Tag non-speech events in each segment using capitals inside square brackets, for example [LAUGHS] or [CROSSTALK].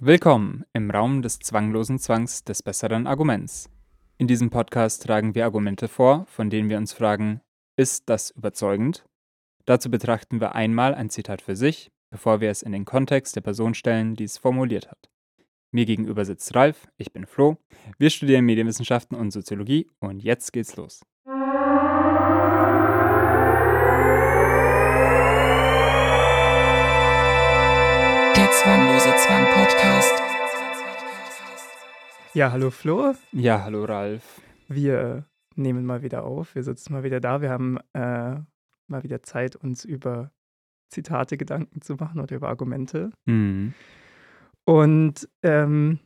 Willkommen im Raum des zwanglosen Zwangs des besseren Arguments. In diesem Podcast tragen wir Argumente vor, von denen wir uns fragen, ist das überzeugend? Dazu betrachten wir einmal ein Zitat für sich, bevor wir es in den Kontext der Person stellen, die es formuliert hat. Mir gegenüber sitzt Ralf, ich bin Flo, wir studieren Medienwissenschaften und Soziologie und jetzt geht's los. Ja, hallo Flo. Ja, hallo Ralf. Wir nehmen mal wieder auf. Wir sitzen mal wieder da. Wir haben äh, mal wieder Zeit, uns über Zitate Gedanken zu machen oder über Argumente. Mhm. Und ähm,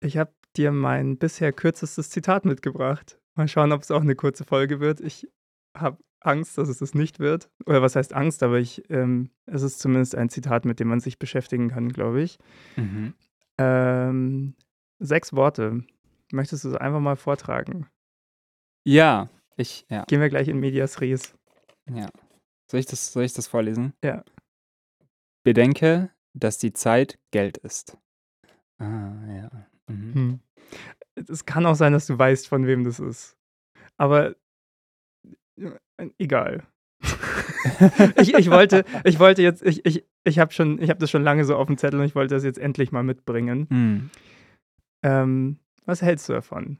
ich habe dir mein bisher kürzestes Zitat mitgebracht. Mal schauen, ob es auch eine kurze Folge wird. Ich habe Angst, dass es das nicht wird. Oder was heißt Angst, aber ich, ähm, es ist zumindest ein Zitat, mit dem man sich beschäftigen kann, glaube ich. Mhm. Ähm, sechs Worte. Möchtest du es einfach mal vortragen? Ja, ich, ja, Gehen wir gleich in Medias Res. ja. Soll ich das, soll ich das vorlesen? Ja. Bedenke, dass die Zeit Geld ist. Ah, ja. Mhm. Hm. Es kann auch sein, dass du weißt, von wem das ist. Aber äh, egal. [LAUGHS] [LAUGHS] ich, ich, wollte, ich wollte jetzt, ich, ich, ich habe schon, ich habe das schon lange so auf dem Zettel und ich wollte das jetzt endlich mal mitbringen. Mhm. Ähm, was hältst du davon?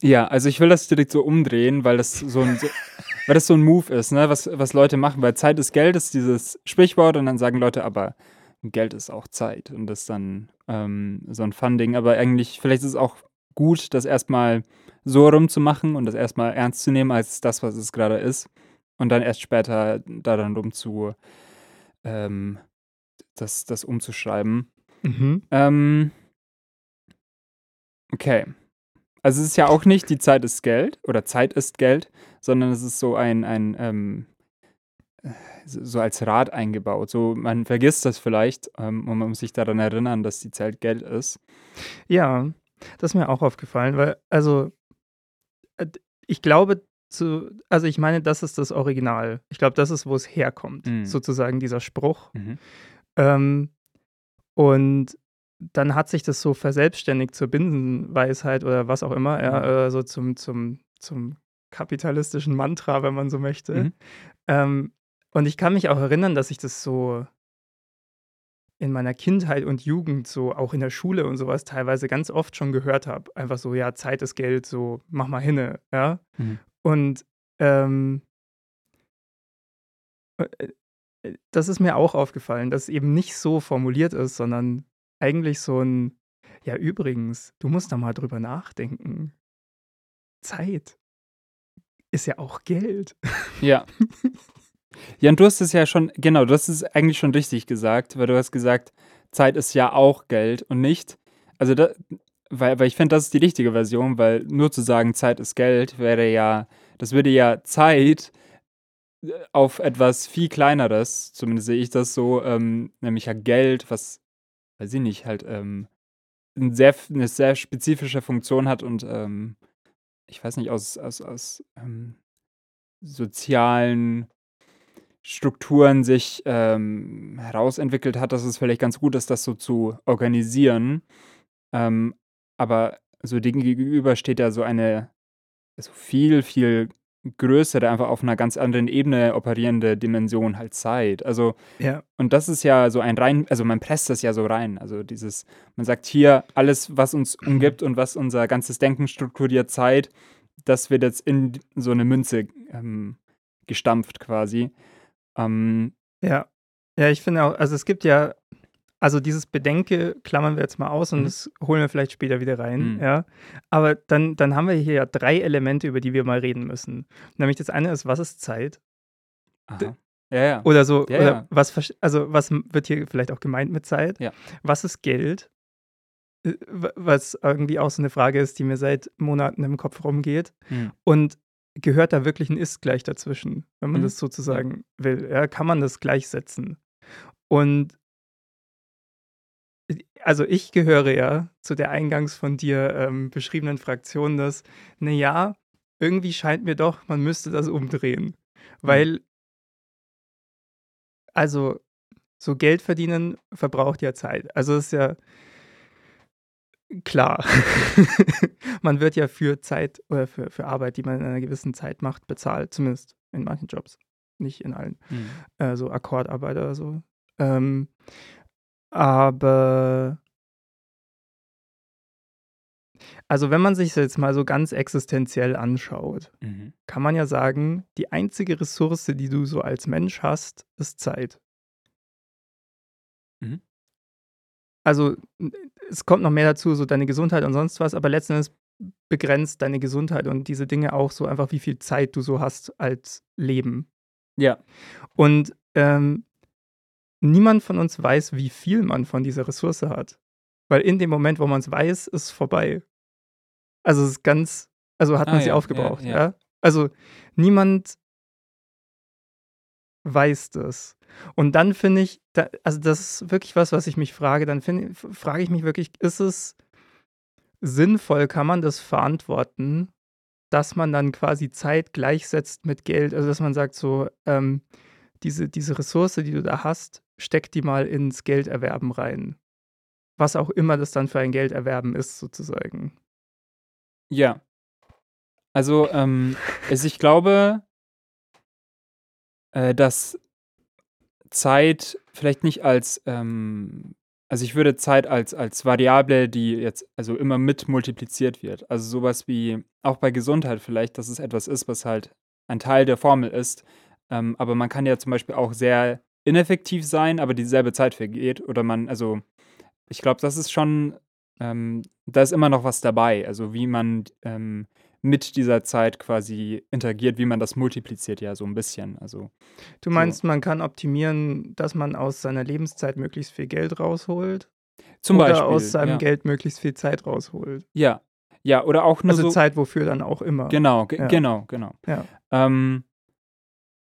Ja, also ich will das direkt so umdrehen, weil das so ein, so, [LAUGHS] weil das so ein Move ist, ne, was, was Leute machen, weil Zeit ist Geld, ist dieses Sprichwort und dann sagen Leute, aber Geld ist auch Zeit und das ist dann ähm, so ein Fun-Ding, aber eigentlich, vielleicht ist es auch gut, das erstmal so rumzumachen und das erstmal ernst zu nehmen als das, was es gerade ist und dann erst später daran rum zu, ähm, das, das umzuschreiben. Mhm. Ähm, okay. Also es ist ja auch nicht, die Zeit ist Geld oder Zeit ist Geld, sondern es ist so ein, ein ähm, äh, so als Rat eingebaut. So, man vergisst das vielleicht ähm, und man muss sich daran erinnern, dass die Zeit Geld ist. Ja, das ist mir auch aufgefallen, weil, also, äh, ich glaube, zu, also ich meine, das ist das Original. Ich glaube, das ist, wo es herkommt, Mhm. sozusagen dieser Spruch. Mhm. Ähm, und dann hat sich das so verselbstständigt zur Binsenweisheit oder was auch immer, ja, äh, so zum, zum, zum kapitalistischen Mantra, wenn man so möchte. Mhm. Ähm, und ich kann mich auch erinnern, dass ich das so in meiner Kindheit und Jugend, so auch in der Schule und sowas, teilweise ganz oft schon gehört habe. Einfach so, ja, Zeit ist Geld, so mach mal hinne, ja. Mhm. Und ähm, äh, äh, das ist mir auch aufgefallen, dass es eben nicht so formuliert ist, sondern eigentlich so ein, ja, übrigens, du musst da mal drüber nachdenken. Zeit ist ja auch Geld. Ja. Ja, und du hast es ja schon, genau, du hast es eigentlich schon richtig gesagt, weil du hast gesagt, Zeit ist ja auch Geld und nicht, also da, weil, weil ich finde, das ist die richtige Version, weil nur zu sagen, Zeit ist Geld wäre ja, das würde ja Zeit äh, auf etwas viel kleineres, zumindest sehe ich das so, ähm, nämlich ja Geld, was, weiß ich nicht, halt ähm, ein sehr, eine sehr spezifische Funktion hat und ähm, ich weiß nicht, aus, aus, aus ähm, sozialen Strukturen sich ähm, herausentwickelt hat, dass es vielleicht ganz gut ist, das so zu organisieren. Ähm, aber so dem gegenüber steht ja so eine so viel, viel größere, einfach auf einer ganz anderen Ebene operierende Dimension halt Zeit. Also, Ja. und das ist ja so ein rein, also man presst das ja so rein. Also dieses, man sagt hier, alles, was uns umgibt und was unser ganzes Denken strukturiert, Zeit, das wird jetzt in so eine Münze ähm, gestampft quasi. Ähm, Ja. Ja, ich finde auch, also es gibt ja, also dieses Bedenke klammern wir jetzt mal aus und Mhm. das holen wir vielleicht später wieder rein, Mhm. ja. Aber dann, dann haben wir hier ja drei Elemente, über die wir mal reden müssen. Nämlich das eine ist, was ist Zeit? aha. Ja, ja. Oder so, Ja, oder ja. was, also was wird hier vielleicht auch gemeint mit Zeit? Ja. Was ist Geld? Äh, Was irgendwie auch so eine Frage ist, die mir seit Monaten im Kopf rumgeht. Hm. Und gehört da wirklich ein Ist gleich dazwischen, wenn man Mhm. das sozusagen will? Ja, kann man das gleichsetzen? Und also ich gehöre ja zu der eingangs von dir ähm, beschriebenen Fraktion, dass, naja, irgendwie scheint mir doch, man müsste das umdrehen. Weil, also So Geld verdienen verbraucht ja Zeit. Also ist ja klar. [LAUGHS] man wird ja für Zeit oder für, für Arbeit, die man in einer gewissen Zeit macht, bezahlt. Zumindest in manchen Jobs. Nicht in allen. Mhm. Äh, so Akkordarbeit oder so. Ähm, aber also wenn man sich das jetzt mal so ganz existenziell anschaut, Mhm. kann man ja sagen, die einzige Ressource, die du so als Mensch hast, ist Zeit. Mhm. Also es kommt noch mehr dazu, so deine Gesundheit und sonst was, aber letzten Endes begrenzt deine Gesundheit und diese Dinge auch so einfach, wie viel Zeit du so hast als Leben. Ja. Und ähm, niemand von uns weiß, wie viel man von dieser Ressource hat. Weil in dem Moment, wo man es weiß, ist es vorbei. Also es ist ganz, also hat Ah, man sie ja, aufgebraucht, ja, ja. Also niemand weiß das. Und dann finde ich, da, also das ist wirklich was, was ich mich frage, dann frage ich mich wirklich, ist es sinnvoll, kann man das verantworten, dass man dann quasi Zeit gleichsetzt mit Geld? Also dass man sagt so, ähm, diese, diese Ressource, die du da hast, steck die mal ins Gelderwerben rein. Was auch immer das dann für ein Gelderwerben ist, sozusagen. Ja. Also, ähm, also ich glaube, äh, dass Zeit vielleicht nicht als, ähm, also ich würde Zeit als, als Variable, die jetzt also immer mit multipliziert wird. Also sowas wie auch bei Gesundheit vielleicht, dass es etwas ist, was halt ein Teil der Formel ist. Ähm, aber man kann ja zum Beispiel auch sehr ineffektiv sein, aber dieselbe Zeit vergeht. Oder man, also ich glaube, das ist schon, ähm, da ist immer noch was dabei. Also wie man ähm, mit dieser Zeit quasi interagiert, wie man das multipliziert, ja, so ein bisschen. Also Du meinst, man kann optimieren, dass man aus seiner Lebenszeit möglichst viel Geld rausholt? zum oder Beispiel. aus seinem ja. Geld möglichst viel Zeit rausholt? Ja. Ja, oder auch nur Also so. Zeit wofür dann auch immer. Genau, ge Ja. genau, genau. Ja. Ähm,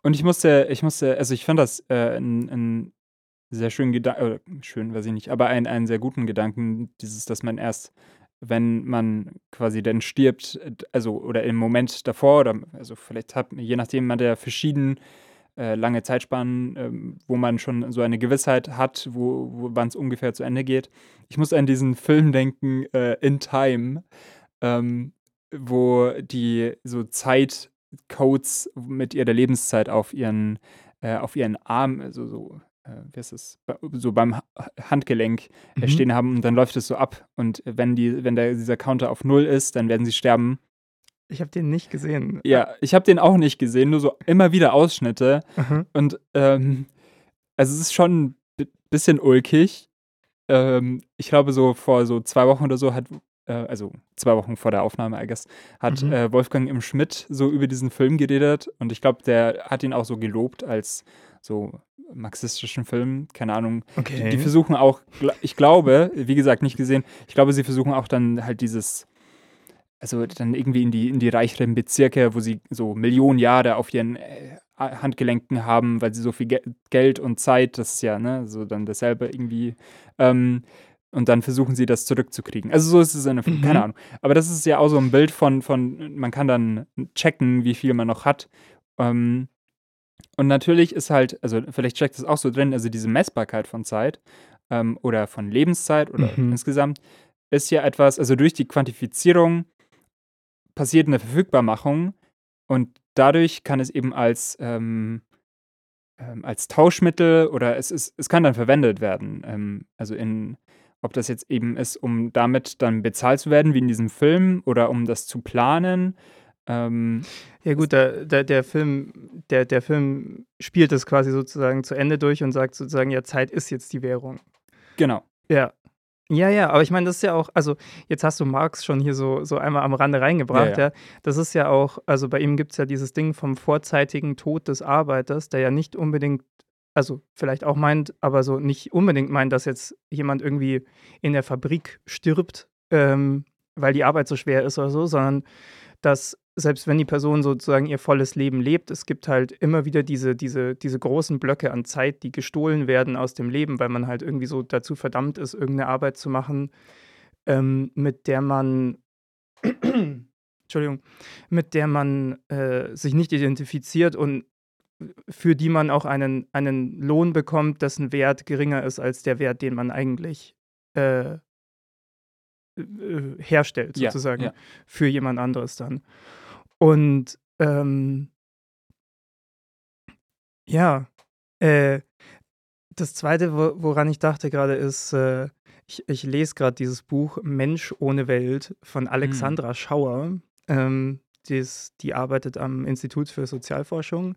und ich musste, ich musste, also ich fand das äh, ein, sehr schönen Gedanken, schön, weiß ich nicht, aber ein, einen sehr guten Gedanken, dieses, dass man erst, wenn man quasi dann stirbt, äh, also oder im Moment davor, oder also vielleicht hat, je nachdem, man der verschieden äh, lange Zeitspannen, ähm, wo man schon so eine Gewissheit hat, wo, wo wann es ungefähr zu Ende geht. Ich muss an diesen Film denken, äh, In Time, ähm, wo die so Zeitcodes mit ihrer Lebenszeit auf ihren, äh, auf ihren Arm, also so, äh, wie heißt das, so beim Ha- Handgelenk äh, Mhm. stehen haben und dann läuft es so ab. Und wenn die, wenn der, dieser Counter auf null ist, dann werden sie sterben. Ich habe den nicht gesehen. Ja, ich habe den auch nicht gesehen, nur so immer wieder Ausschnitte. Mhm. Und ähm, also es ist schon ein bi- bisschen ulkig. Ähm, ich glaube, so vor so zwei Wochen oder so hat, äh, also zwei Wochen vor der Aufnahme, I guess, hat Mhm. äh, Wolfgang im Schmidt so über diesen Film geredet. Und ich glaube, der hat ihn auch so gelobt als so marxistischen Film. Keine Ahnung. Die, Okay. die versuchen auch, ich glaube, wie gesagt, nicht gesehen, ich glaube, sie versuchen auch dann halt dieses, also dann irgendwie in die, in die reicheren Bezirke, wo sie so Millionen Jahre auf ihren äh, Handgelenken haben, weil sie so viel Ge Geld und Zeit, das ist ja, ne, so dann dasselbe irgendwie, ähm, und dann versuchen sie das zurückzukriegen. Also so ist es in der Film, Mhm. keine Ahnung. Aber das ist ja auch so ein Bild von, von, man kann dann checken, wie viel man noch hat. Ähm, und natürlich ist halt, also vielleicht steckt das auch so drin, also diese Messbarkeit von Zeit ähm, oder von Lebenszeit oder Mhm. insgesamt ist ja etwas, also durch die Quantifizierung passiert eine Verfügbarmachung und dadurch kann es eben als, ähm, ähm, als Tauschmittel oder es, ist, es kann dann verwendet werden. Ähm, also in, ob das jetzt eben ist, um damit dann bezahlt zu werden, wie in diesem Film, oder um das zu planen. Ähm, Ja gut, der, der, der, Film, der, der Film spielt es quasi sozusagen zu Ende durch und sagt sozusagen, ja, Zeit ist jetzt die Währung. genau. Ja. Ja, ja, aber ich meine, das ist ja auch, also jetzt hast du Marx schon hier so, so einmal am Rande reingebracht, Ja, ja. ja. Das ist ja auch, also bei ihm gibt es ja dieses Ding vom vorzeitigen Tod des Arbeiters, der ja nicht unbedingt, also vielleicht auch meint, aber so nicht unbedingt meint, dass jetzt jemand irgendwie in der Fabrik stirbt, ähm, weil die Arbeit so schwer ist oder so, sondern dass selbst wenn die Person sozusagen ihr volles Leben lebt, es gibt halt immer wieder diese, diese, diese großen Blöcke an Zeit, die gestohlen werden aus dem Leben, weil man halt irgendwie so dazu verdammt ist, irgendeine Arbeit zu machen, ähm, mit der man, [CLEARS THROAT] Entschuldigung, mit der man äh, sich nicht identifiziert und für die man auch einen, einen Lohn bekommt, dessen Wert geringer ist als der Wert, den man eigentlich äh, äh, herstellt, Ja, sozusagen, ja. für jemand anderes dann. Und ähm, ja, äh, das Zweite, wo, woran ich dachte gerade, ist, äh, ich, ich lese gerade dieses Buch Mensch ohne Welt von Alexandra Schauer. Ähm, die, ist, die arbeitet am Institut für Sozialforschung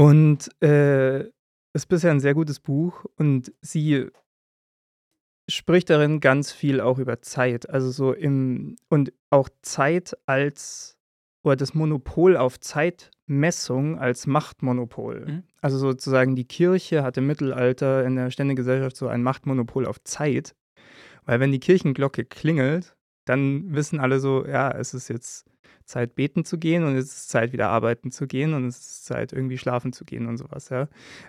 und äh, ist bisher ein sehr gutes Buch und sie spricht darin ganz viel auch über Zeit, also so im und auch Zeit als oder das Monopol auf Zeitmessung als Machtmonopol. Mhm. Also sozusagen die Kirche hat im Mittelalter in der Ständegesellschaft so ein Machtmonopol auf Zeit, weil wenn die Kirchenglocke klingelt, dann wissen alle so, ja, es ist jetzt Zeit beten zu gehen und es ist Zeit wieder arbeiten zu gehen und es ist Zeit irgendwie schlafen zu gehen und sowas, ja.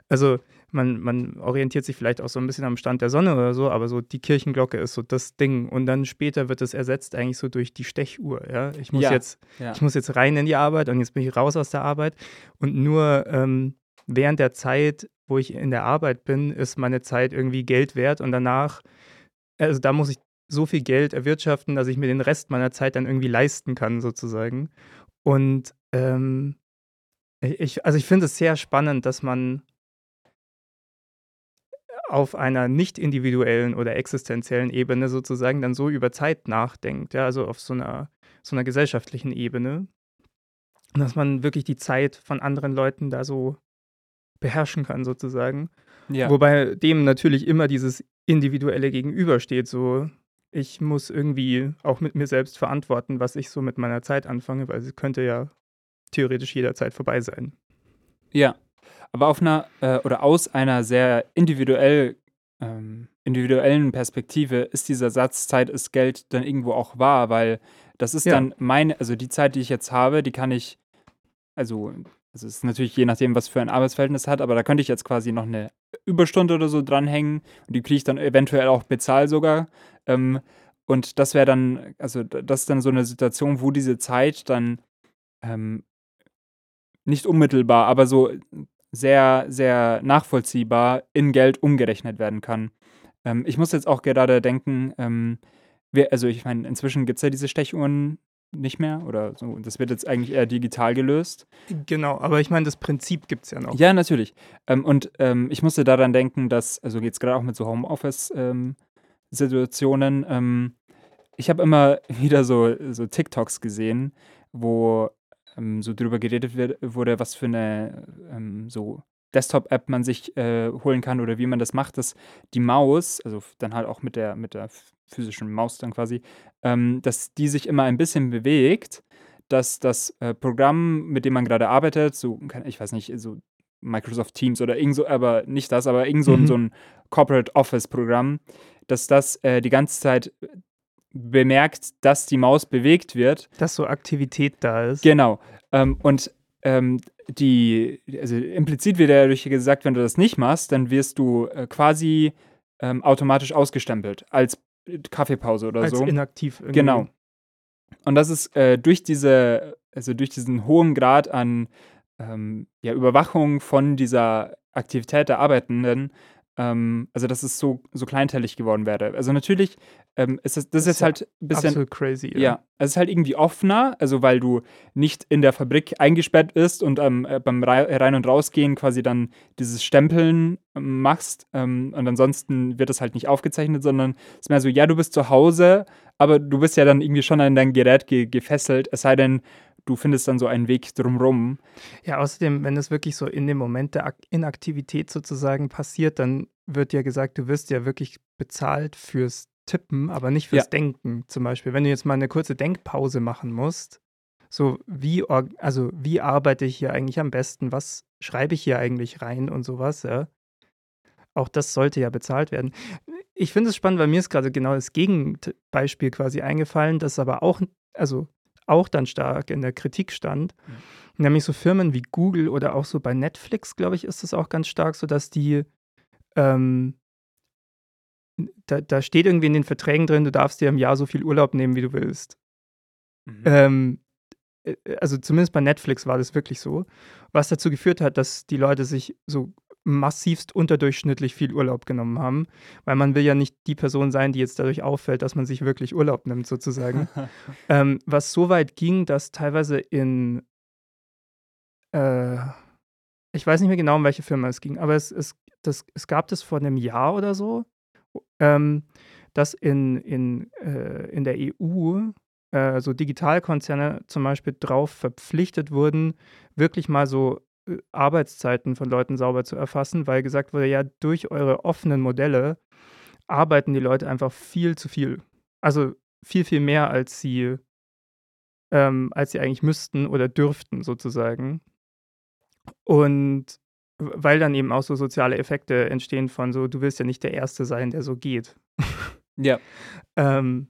Also man, man orientiert sich vielleicht auch so ein bisschen am Stand der Sonne oder so, aber so die Kirchenglocke ist so das Ding und dann später wird es ersetzt eigentlich so durch die Stechuhr, ja. Ich muss Ja, jetzt, Ja. ich muss jetzt rein in die Arbeit und jetzt bin ich raus aus der Arbeit und nur ähm, während der Zeit, wo ich in der Arbeit bin, ist meine Zeit irgendwie Geld wert und danach, also da muss ich so viel Geld erwirtschaften, dass ich mir den Rest meiner Zeit dann irgendwie leisten kann, sozusagen. Und ähm, ich, also ich finde es sehr spannend, dass man auf einer nicht individuellen oder existenziellen Ebene sozusagen dann so über Zeit nachdenkt, ja, also auf so einer, so einer gesellschaftlichen Ebene. Und dass man wirklich die Zeit von anderen Leuten da so beherrschen kann, sozusagen. ja. Wobei dem natürlich immer dieses Individuelle gegenübersteht. So, ich muss irgendwie auch mit mir selbst verantworten, was ich so mit meiner Zeit anfange, weil sie könnte ja theoretisch jederzeit vorbei sein. Ja, aber auf einer äh, oder aus einer sehr individuell, ähm, individuellen Perspektive ist dieser Satz Zeit ist Geld dann irgendwo auch wahr, weil das ist Ja. dann meine, also die Zeit, die ich jetzt habe, die kann ich, also, also es ist natürlich je nachdem, was für ein Arbeitsverhältnis hat, aber da könnte ich jetzt quasi noch eine Überstunde oder so dranhängen und die kriege ich dann eventuell auch bezahlt sogar. Ähm, und das wäre dann, also das ist dann so eine Situation, wo diese Zeit dann ähm, nicht unmittelbar, aber so sehr, sehr nachvollziehbar in Geld umgerechnet werden kann. Ähm, ich muss jetzt auch gerade denken, ähm, wir, also ich meine, inzwischen gibt es ja diese Stechuhren nicht mehr oder so. Das wird jetzt eigentlich eher digital gelöst. Genau, aber ich meine, das Prinzip gibt es ja noch. Ja, natürlich. Ähm, und ähm, ich musste daran denken, dass, also geht es gerade auch mit so Homeoffice-Situationen, ähm, ich habe immer [LAUGHS] wieder so, so TikToks gesehen, wo ähm, so drüber geredet wird, wurde, was für eine ähm, so Desktop-App man sich äh, holen kann oder wie man das macht, dass die Maus, also dann halt auch mit der, mit der physischen Maus dann quasi, ähm, dass die sich immer ein bisschen bewegt, dass das äh, Programm, mit dem man gerade arbeitet, so, ich weiß nicht, so Microsoft Teams oder irgend so, aber nicht das, aber irgend so, ein Mhm. so ein Corporate Office-Programm, dass das äh, die ganze Zeit bemerkt, dass die Maus bewegt wird Dass so Aktivität da ist. Genau. Ähm, und ähm, die, also implizit wird ja dadurch gesagt, wenn du das nicht machst, dann wirst du äh, quasi ähm, automatisch ausgestempelt als Kaffeepause oder als so. inaktiv irgendwie. Genau. Und das ist äh, durch diese, also durch diesen hohen Grad an ähm, ja, Überwachung von dieser Aktivität der Arbeitenden, ähm, also dass es so, so kleinteilig geworden wäre. Also natürlich ähm, ist das, das, Das ist jetzt ja halt ein bisschen Absolut crazy. ja, es ist halt irgendwie offener, also weil du nicht in der Fabrik eingesperrt bist und ähm, äh, beim Rei- Rein- und Rausgehen quasi dann dieses Stempeln ähm, machst ähm, und ansonsten wird das halt nicht aufgezeichnet, sondern es ist mehr so, ja, du bist zu Hause, aber du bist ja dann irgendwie schon an dein Gerät ge gefesselt, es sei denn, du findest dann so einen Weg drumrum. Ja, außerdem, wenn es wirklich so in dem Moment der Ak Inaktivität sozusagen passiert, dann wird ja gesagt, du wirst ja wirklich bezahlt fürs Tippen, aber nicht fürs Ja. Denken. Zum Beispiel, wenn du jetzt mal eine kurze Denkpause machen musst, so wie, also wie arbeite ich hier eigentlich am besten, was schreibe ich hier eigentlich rein und sowas, ja. Auch das sollte ja bezahlt werden. Ich finde es spannend, weil mir ist gerade genau das Gegenbeispiel quasi eingefallen, das aber auch, also auch dann stark in der Kritik stand. Nämlich so Firmen wie Google oder auch so bei Netflix, glaube ich, ist es auch ganz stark so, dass die, ähm, da, da steht irgendwie in den Verträgen drin, du darfst dir im Jahr so viel Urlaub nehmen, wie du willst. Mhm. Ähm, äh, also zumindest bei Netflix war das wirklich so, was dazu geführt hat, dass die Leute sich so massivst unterdurchschnittlich viel Urlaub genommen haben, weil man will ja nicht die Person sein, die jetzt dadurch auffällt, dass man sich wirklich Urlaub nimmt, sozusagen. [LAUGHS] ähm, was so weit ging, dass teilweise in, äh, ich weiß nicht mehr genau, um welche Firma es ging, aber es, es, das, es gab das vor einem Jahr oder so, ähm, dass in, in, äh, in der EU äh, so Digitalkonzerne zum Beispiel darauf verpflichtet wurden, wirklich mal so Arbeitszeiten von Leuten sauber zu erfassen, weil gesagt wurde, ja, durch eure offenen Modelle arbeiten die Leute einfach viel zu viel. Also viel, viel mehr, als sie, ähm, als sie eigentlich müssten oder dürften, sozusagen. Und weil dann eben auch so soziale Effekte entstehen von so, du willst ja nicht der Erste sein, der so geht. [LAUGHS] Ja. ähm,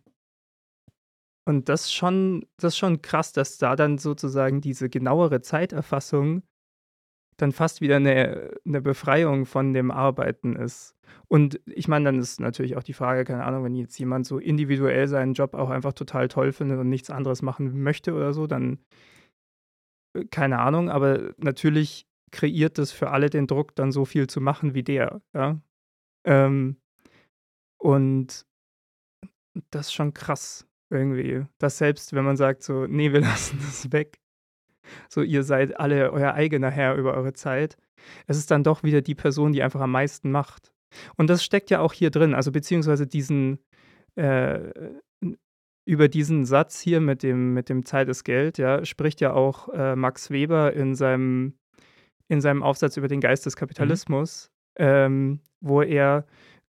und das ist schon, das ist schon krass, dass da dann sozusagen diese genauere Zeiterfassung dann fast wieder eine, eine Befreiung von dem Arbeiten ist. Und ich meine, dann ist natürlich auch die Frage, keine Ahnung, wenn jetzt jemand so individuell seinen Job auch einfach total toll findet und nichts anderes machen möchte oder so, dann äh, keine Ahnung, aber natürlich kreiert das für alle den Druck, dann so viel zu machen wie der, ja. Ähm, und das ist schon krass irgendwie. Dass selbst, wenn man sagt so, nee, wir [LAUGHS] lassen das weg, so ihr seid alle euer eigener Herr über eure Zeit, es ist dann doch wieder die Person, die einfach am meisten macht. Und das steckt ja auch hier drin, also beziehungsweise diesen, äh, über diesen Satz hier mit dem, mit dem Zeit ist Geld, ja, spricht ja auch äh, Max Weber in seinem, in seinem Aufsatz über den Geist des Kapitalismus, mhm. ähm, wo er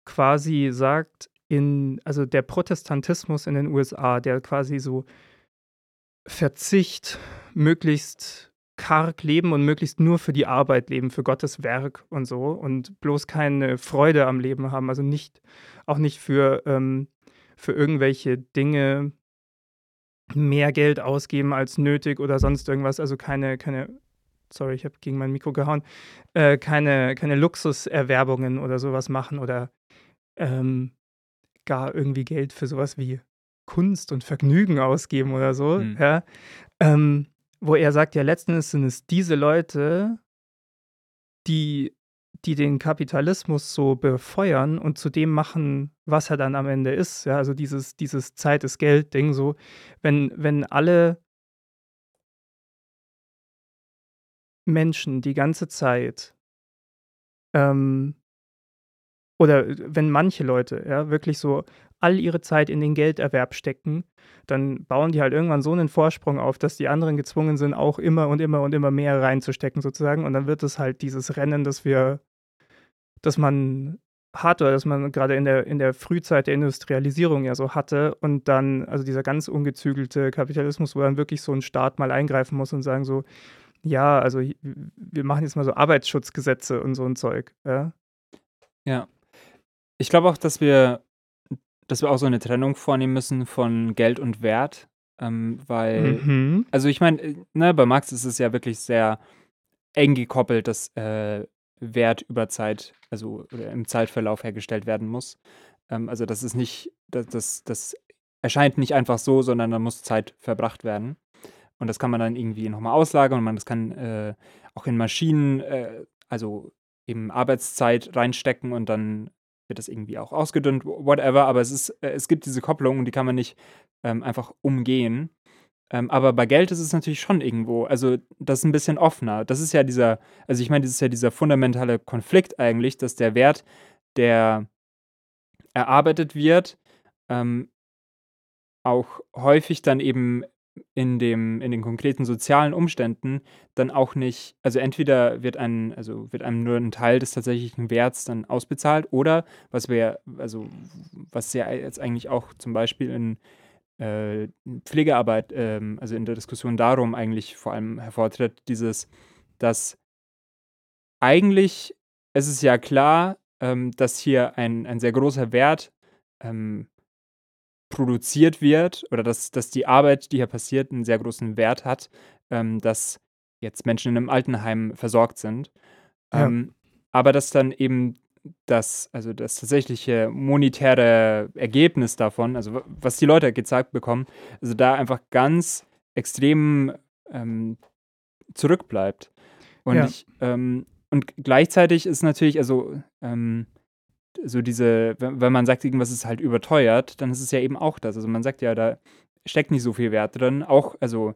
quasi sagt, in, also der Protestantismus in den USA, der quasi so Verzicht, möglichst karg leben und möglichst nur für die Arbeit leben, für Gottes Werk und so und bloß keine Freude am Leben haben, also nicht, auch nicht für, ähm, für irgendwelche Dinge mehr Geld ausgeben als nötig oder sonst irgendwas, also keine, keine, sorry, ich habe gegen mein Mikro gehauen, äh, keine, keine Luxuserwerbungen oder sowas machen oder ähm, gar irgendwie Geld für sowas wie Kunst und Vergnügen ausgeben oder so, mhm. ja, ähm, wo er sagt, ja, letztendlich sind es diese Leute, die, die den Kapitalismus so befeuern und zu dem machen, was er dann am Ende ist. Ja, also dieses, dieses Zeit ist Geld-Ding, so, wenn, wenn alle Menschen die ganze Zeit ähm, oder wenn manche Leute ja wirklich so all ihre Zeit in den Gelderwerb stecken, dann bauen die halt irgendwann so einen Vorsprung auf, dass die anderen gezwungen sind, auch immer und immer und immer mehr reinzustecken sozusagen. Und dann wird es halt dieses Rennen, das wir, das man hat oder das man gerade in der, in der Frühzeit der Industrialisierung ja so hatte und dann, also dieser ganz ungezügelte Kapitalismus, wo dann wirklich so ein Staat mal eingreifen muss und sagen so, ja, also wir machen jetzt mal so Arbeitsschutzgesetze und so ein Zeug, ja. Ja. Ich glaube auch, dass wir dass wir auch so eine Trennung vornehmen müssen von Geld und Wert, ähm, weil, mhm. also ich meine, äh, ne, bei Max ist es ja wirklich sehr eng gekoppelt, dass äh, Wert über Zeit, also im Zeitverlauf hergestellt werden muss. Ähm, also das ist nicht, das, das, das erscheint nicht einfach so, sondern da muss Zeit verbracht werden. Und das kann man dann irgendwie nochmal auslagern und man das kann äh, auch in Maschinen, äh, also eben Arbeitszeit reinstecken und dann wird das irgendwie auch ausgedünnt, whatever, aber es ist, äh, es gibt diese Kopplung und die kann man nicht ähm, einfach umgehen. Ähm, aber bei Geld ist es natürlich schon irgendwo, also das ist ein bisschen offener. Das ist ja dieser, also ich meine, das ist ja dieser fundamentale Konflikt eigentlich, dass der Wert, der erarbeitet wird, ähm, auch häufig dann eben in, dem, in den konkreten sozialen Umständen dann auch nicht, also entweder wird ein, also wird einem nur ein Teil des tatsächlichen Werts dann ausbezahlt oder was wir, also was ja jetzt eigentlich auch zum Beispiel in äh, Pflegearbeit, ähm, also in der Diskussion darum eigentlich vor allem hervortritt, dieses, dass eigentlich es ist ja klar, ähm, dass hier ein, ein sehr großer Wert ähm, produziert wird oder dass, dass die Arbeit, die hier passiert, einen sehr großen Wert hat, ähm, dass jetzt Menschen in einem Altenheim versorgt sind. Ja. Ähm, aber dass dann eben das, also das tatsächliche monetäre Ergebnis davon, also was die Leute gezeigt bekommen, also da einfach ganz extrem ähm, zurückbleibt. Und Ja. ich, ähm, und gleichzeitig ist natürlich, also, ähm, so diese, wenn, man sagt, irgendwas ist halt überteuert, dann ist es ja eben auch das. Also man sagt ja, da steckt nicht so viel Wert drin. Auch, also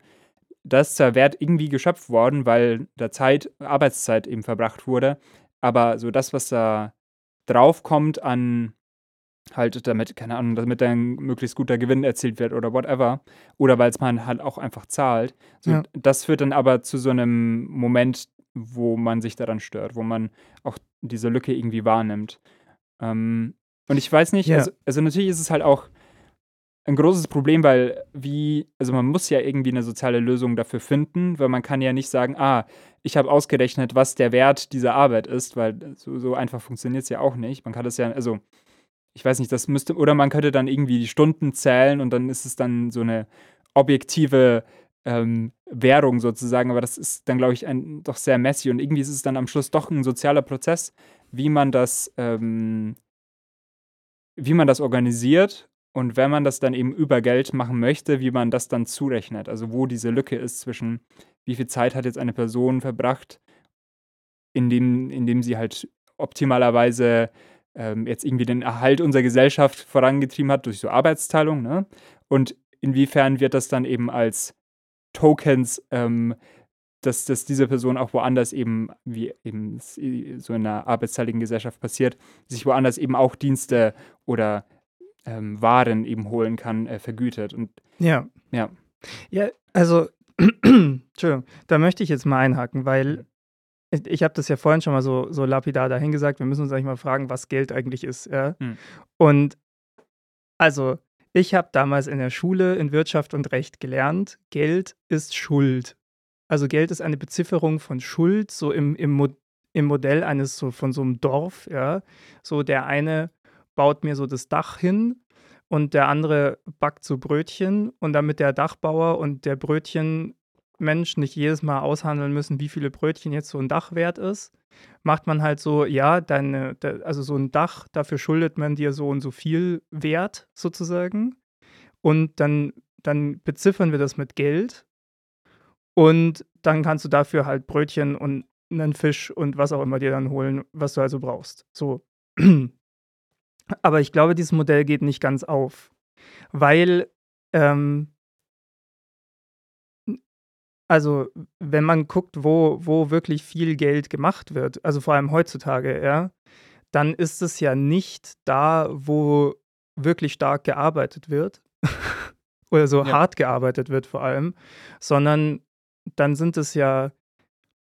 da ist zwar Wert irgendwie geschöpft worden, weil da Zeit, Arbeitszeit eben verbracht wurde, aber so das, was da draufkommt an halt damit, keine Ahnung, damit dann möglichst guter Gewinn erzielt wird oder whatever, oder weil es man halt auch einfach zahlt, so, Ja. das führt dann aber zu so einem Moment, wo man sich daran stört, wo man auch diese Lücke irgendwie wahrnimmt. Ähm, und ich weiß nicht, Ja. also, also natürlich ist es halt auch ein großes Problem, weil wie, also man muss ja irgendwie eine soziale Lösung dafür finden, weil man kann ja nicht sagen, ah, ich habe ausgerechnet, was der Wert dieser Arbeit ist, weil so, so einfach funktioniert es ja auch nicht. Man kann das ja, also ich weiß nicht, das müsste, oder man könnte dann irgendwie die Stunden zählen und dann ist es dann so eine objektive ähm, Währung sozusagen, aber das ist dann, glaube ich, ein, doch sehr messy und irgendwie ist es dann am Schluss doch ein sozialer Prozess, wie man das, ähm, wie man das organisiert und wenn man das dann eben über Geld machen möchte, wie man das dann zurechnet. Also wo diese Lücke ist zwischen, wie viel Zeit hat jetzt eine Person verbracht, indem, indem sie halt optimalerweise ähm, jetzt irgendwie den Erhalt unserer Gesellschaft vorangetrieben hat durch so Arbeitsteilung, ne? Und inwiefern wird das dann eben als Tokens, ähm, dass, dass diese Person auch woanders eben, wie eben so in einer arbeitsteiligen Gesellschaft passiert, sich woanders eben auch Dienste oder ähm, Waren eben holen kann, äh, vergütet. Und Ja. Ja. Ja, also, [CLEARS THROAT] Entschuldigung, da möchte ich jetzt mal einhaken, weil ich, ich habe das ja vorhin schon mal so, so lapidar dahingesagt, wir müssen uns eigentlich mal fragen, was Geld eigentlich ist. Ja? Hm. Und also, ich habe damals in der Schule in Wirtschaft und Recht gelernt, Geld ist Schuld. Also Geld ist eine Bezifferung von Schuld, so im, im, Mo im Modell eines so von so einem Dorf, ja. So der eine baut mir so das Dach hin und der andere backt so Brötchen und damit der Dachbauer und der Brötchenmensch nicht jedes Mal aushandeln müssen, wie viele Brötchen jetzt so ein Dach wert ist, macht man halt so, ja, deine, de, also so ein Dach, dafür schuldet man dir so und so viel Wert sozusagen und dann, dann beziffern wir das mit Geld und dann kannst du dafür halt Brötchen und einen Fisch und was auch immer dir dann holen, was du also brauchst. So. Aber ich glaube, dieses Modell geht nicht ganz auf, weil, ähm, also wenn man guckt, wo, wo wirklich viel Geld gemacht wird, also vor allem heutzutage, ja, dann ist es ja nicht da, wo wirklich stark gearbeitet wird [LAUGHS] oder so Ja. hart gearbeitet wird vor allem, sondern dann sind es ja,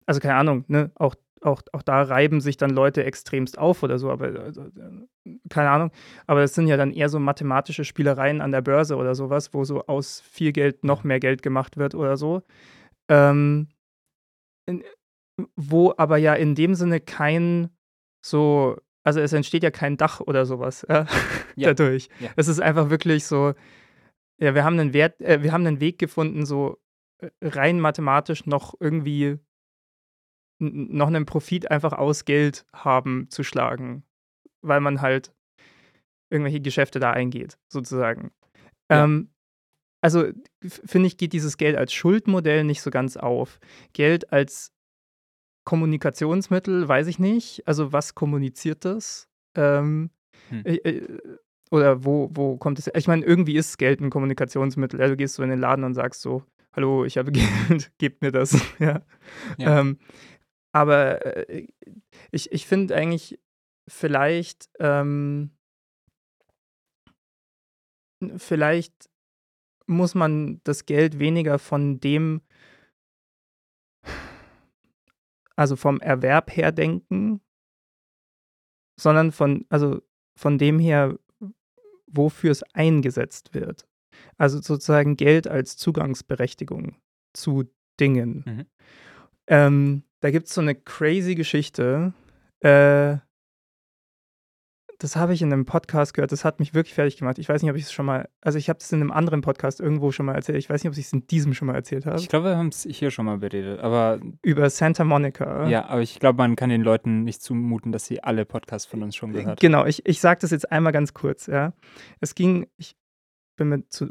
also keine Ahnung, ne, auch, auch, auch da reiben sich dann Leute extremst auf oder so, aber also, äh, keine Ahnung, aber es sind ja dann eher so mathematische Spielereien an der Börse oder sowas, wo so aus viel Geld noch mehr Geld gemacht wird oder so. Ähm, in, wo aber ja in dem Sinne kein so, also es entsteht ja kein Dach oder sowas ja, [LAUGHS] Ja. dadurch. Ja. Es ist einfach wirklich so, ja, wir haben einen Wert, äh, wir haben einen Weg gefunden, so äh, rein mathematisch noch irgendwie noch einen Profit einfach aus Geld haben zu schlagen, weil man halt irgendwelche Geschäfte da eingeht, sozusagen. Ja. Ähm, also finde ich, geht dieses Geld als Schuldmodell nicht so ganz auf. Geld als Kommunikationsmittel, weiß ich nicht. Also was kommuniziert das? Ähm, Hm. äh, äh, oder wo, wo kommt es? Ich meine, irgendwie ist Geld ein Kommunikationsmittel. Ja, du gehst so in den Laden und sagst so, hallo, ich habe Geld, [LAUGHS] gebt mir das. [LAUGHS] ja. Ja. Ähm, aber äh, ich, ich finde eigentlich vielleicht, ähm, vielleicht muss man das Geld weniger von dem, also vom Erwerb her denken, sondern von, also von dem her, wofür es eingesetzt wird. Also sozusagen Geld als Zugangsberechtigung zu Dingen. Mhm. Ähm, da gibt es so eine crazy Geschichte. Äh, das habe ich in einem Podcast gehört. Das hat mich wirklich fertig gemacht. Ich weiß nicht, ob ich es schon mal, also ich habe es in einem anderen Podcast irgendwo schon mal erzählt. Ich weiß nicht, ob ich es in diesem schon mal erzählt habe. Ich glaube, wir haben es hier schon mal beredet. Aber Über Santa Monica. ja, aber ich glaube, man kann den Leuten nicht zumuten, dass sie alle Podcasts von uns schon gehört haben. Genau, ich, ich sage das jetzt einmal ganz kurz, ja. Es ging, ich bin mir zu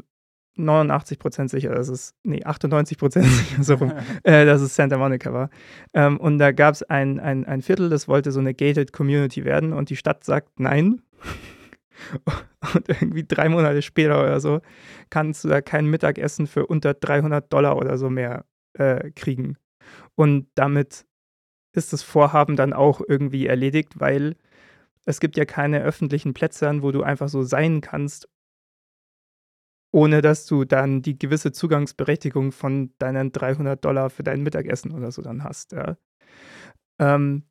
89% sicher, dass es, nee, 98% [LAUGHS] sicher, so rum, äh, dass es Santa Monica war. Ähm, und da gab es ein, ein, ein Viertel, das wollte so eine gated Community werden und die Stadt sagt nein. [LAUGHS] Und irgendwie drei Monate später oder so kannst du da kein Mittagessen für unter 300 Dollar oder so mehr äh, kriegen. Und damit ist das Vorhaben dann auch irgendwie erledigt, weil es gibt ja keine öffentlichen Plätze, wo du einfach so sein kannst, ohne dass du dann die gewisse Zugangsberechtigung von deinen 300 Dollar für dein Mittagessen oder so dann hast. Ja. Ähm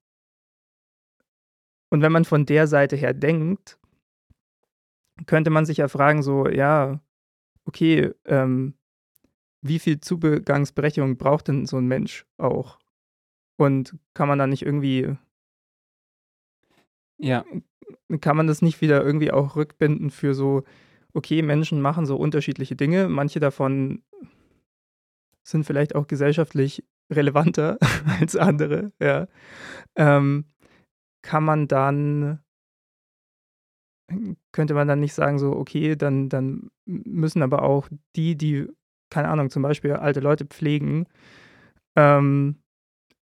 und wenn man von der Seite her denkt, könnte man sich ja fragen, so, ja, okay, ähm, wie viel Zugangsberechtigung braucht denn so ein Mensch auch? Und kann man da nicht irgendwie Ja. kann man das nicht wieder irgendwie auch rückbinden für so, okay, Menschen machen so unterschiedliche Dinge, manche davon sind vielleicht auch gesellschaftlich relevanter [LAUGHS] als andere, ja. Ähm, kann man dann könnte man dann nicht sagen, so, okay, dann, dann müssen aber auch die, die, keine Ahnung, zum Beispiel alte Leute pflegen, ähm,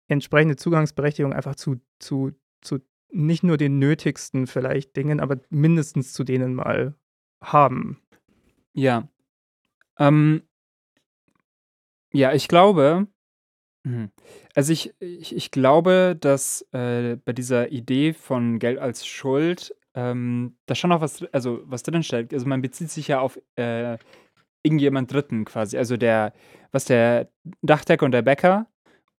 entsprechende Zugangsberechtigung einfach zu, zu, zu nicht nur den nötigsten vielleicht Dingen, aber mindestens zu denen mal haben. Ja. Ähm, ja, ich glaube, mhm. also ich, ich, ich glaube, dass äh, bei dieser Idee von Geld als Schuld ähm, da schon noch was, also was drin steht. Also man bezieht sich ja auf äh, irgendjemand Dritten quasi. Also der, was der Dachdecker und der Bäcker.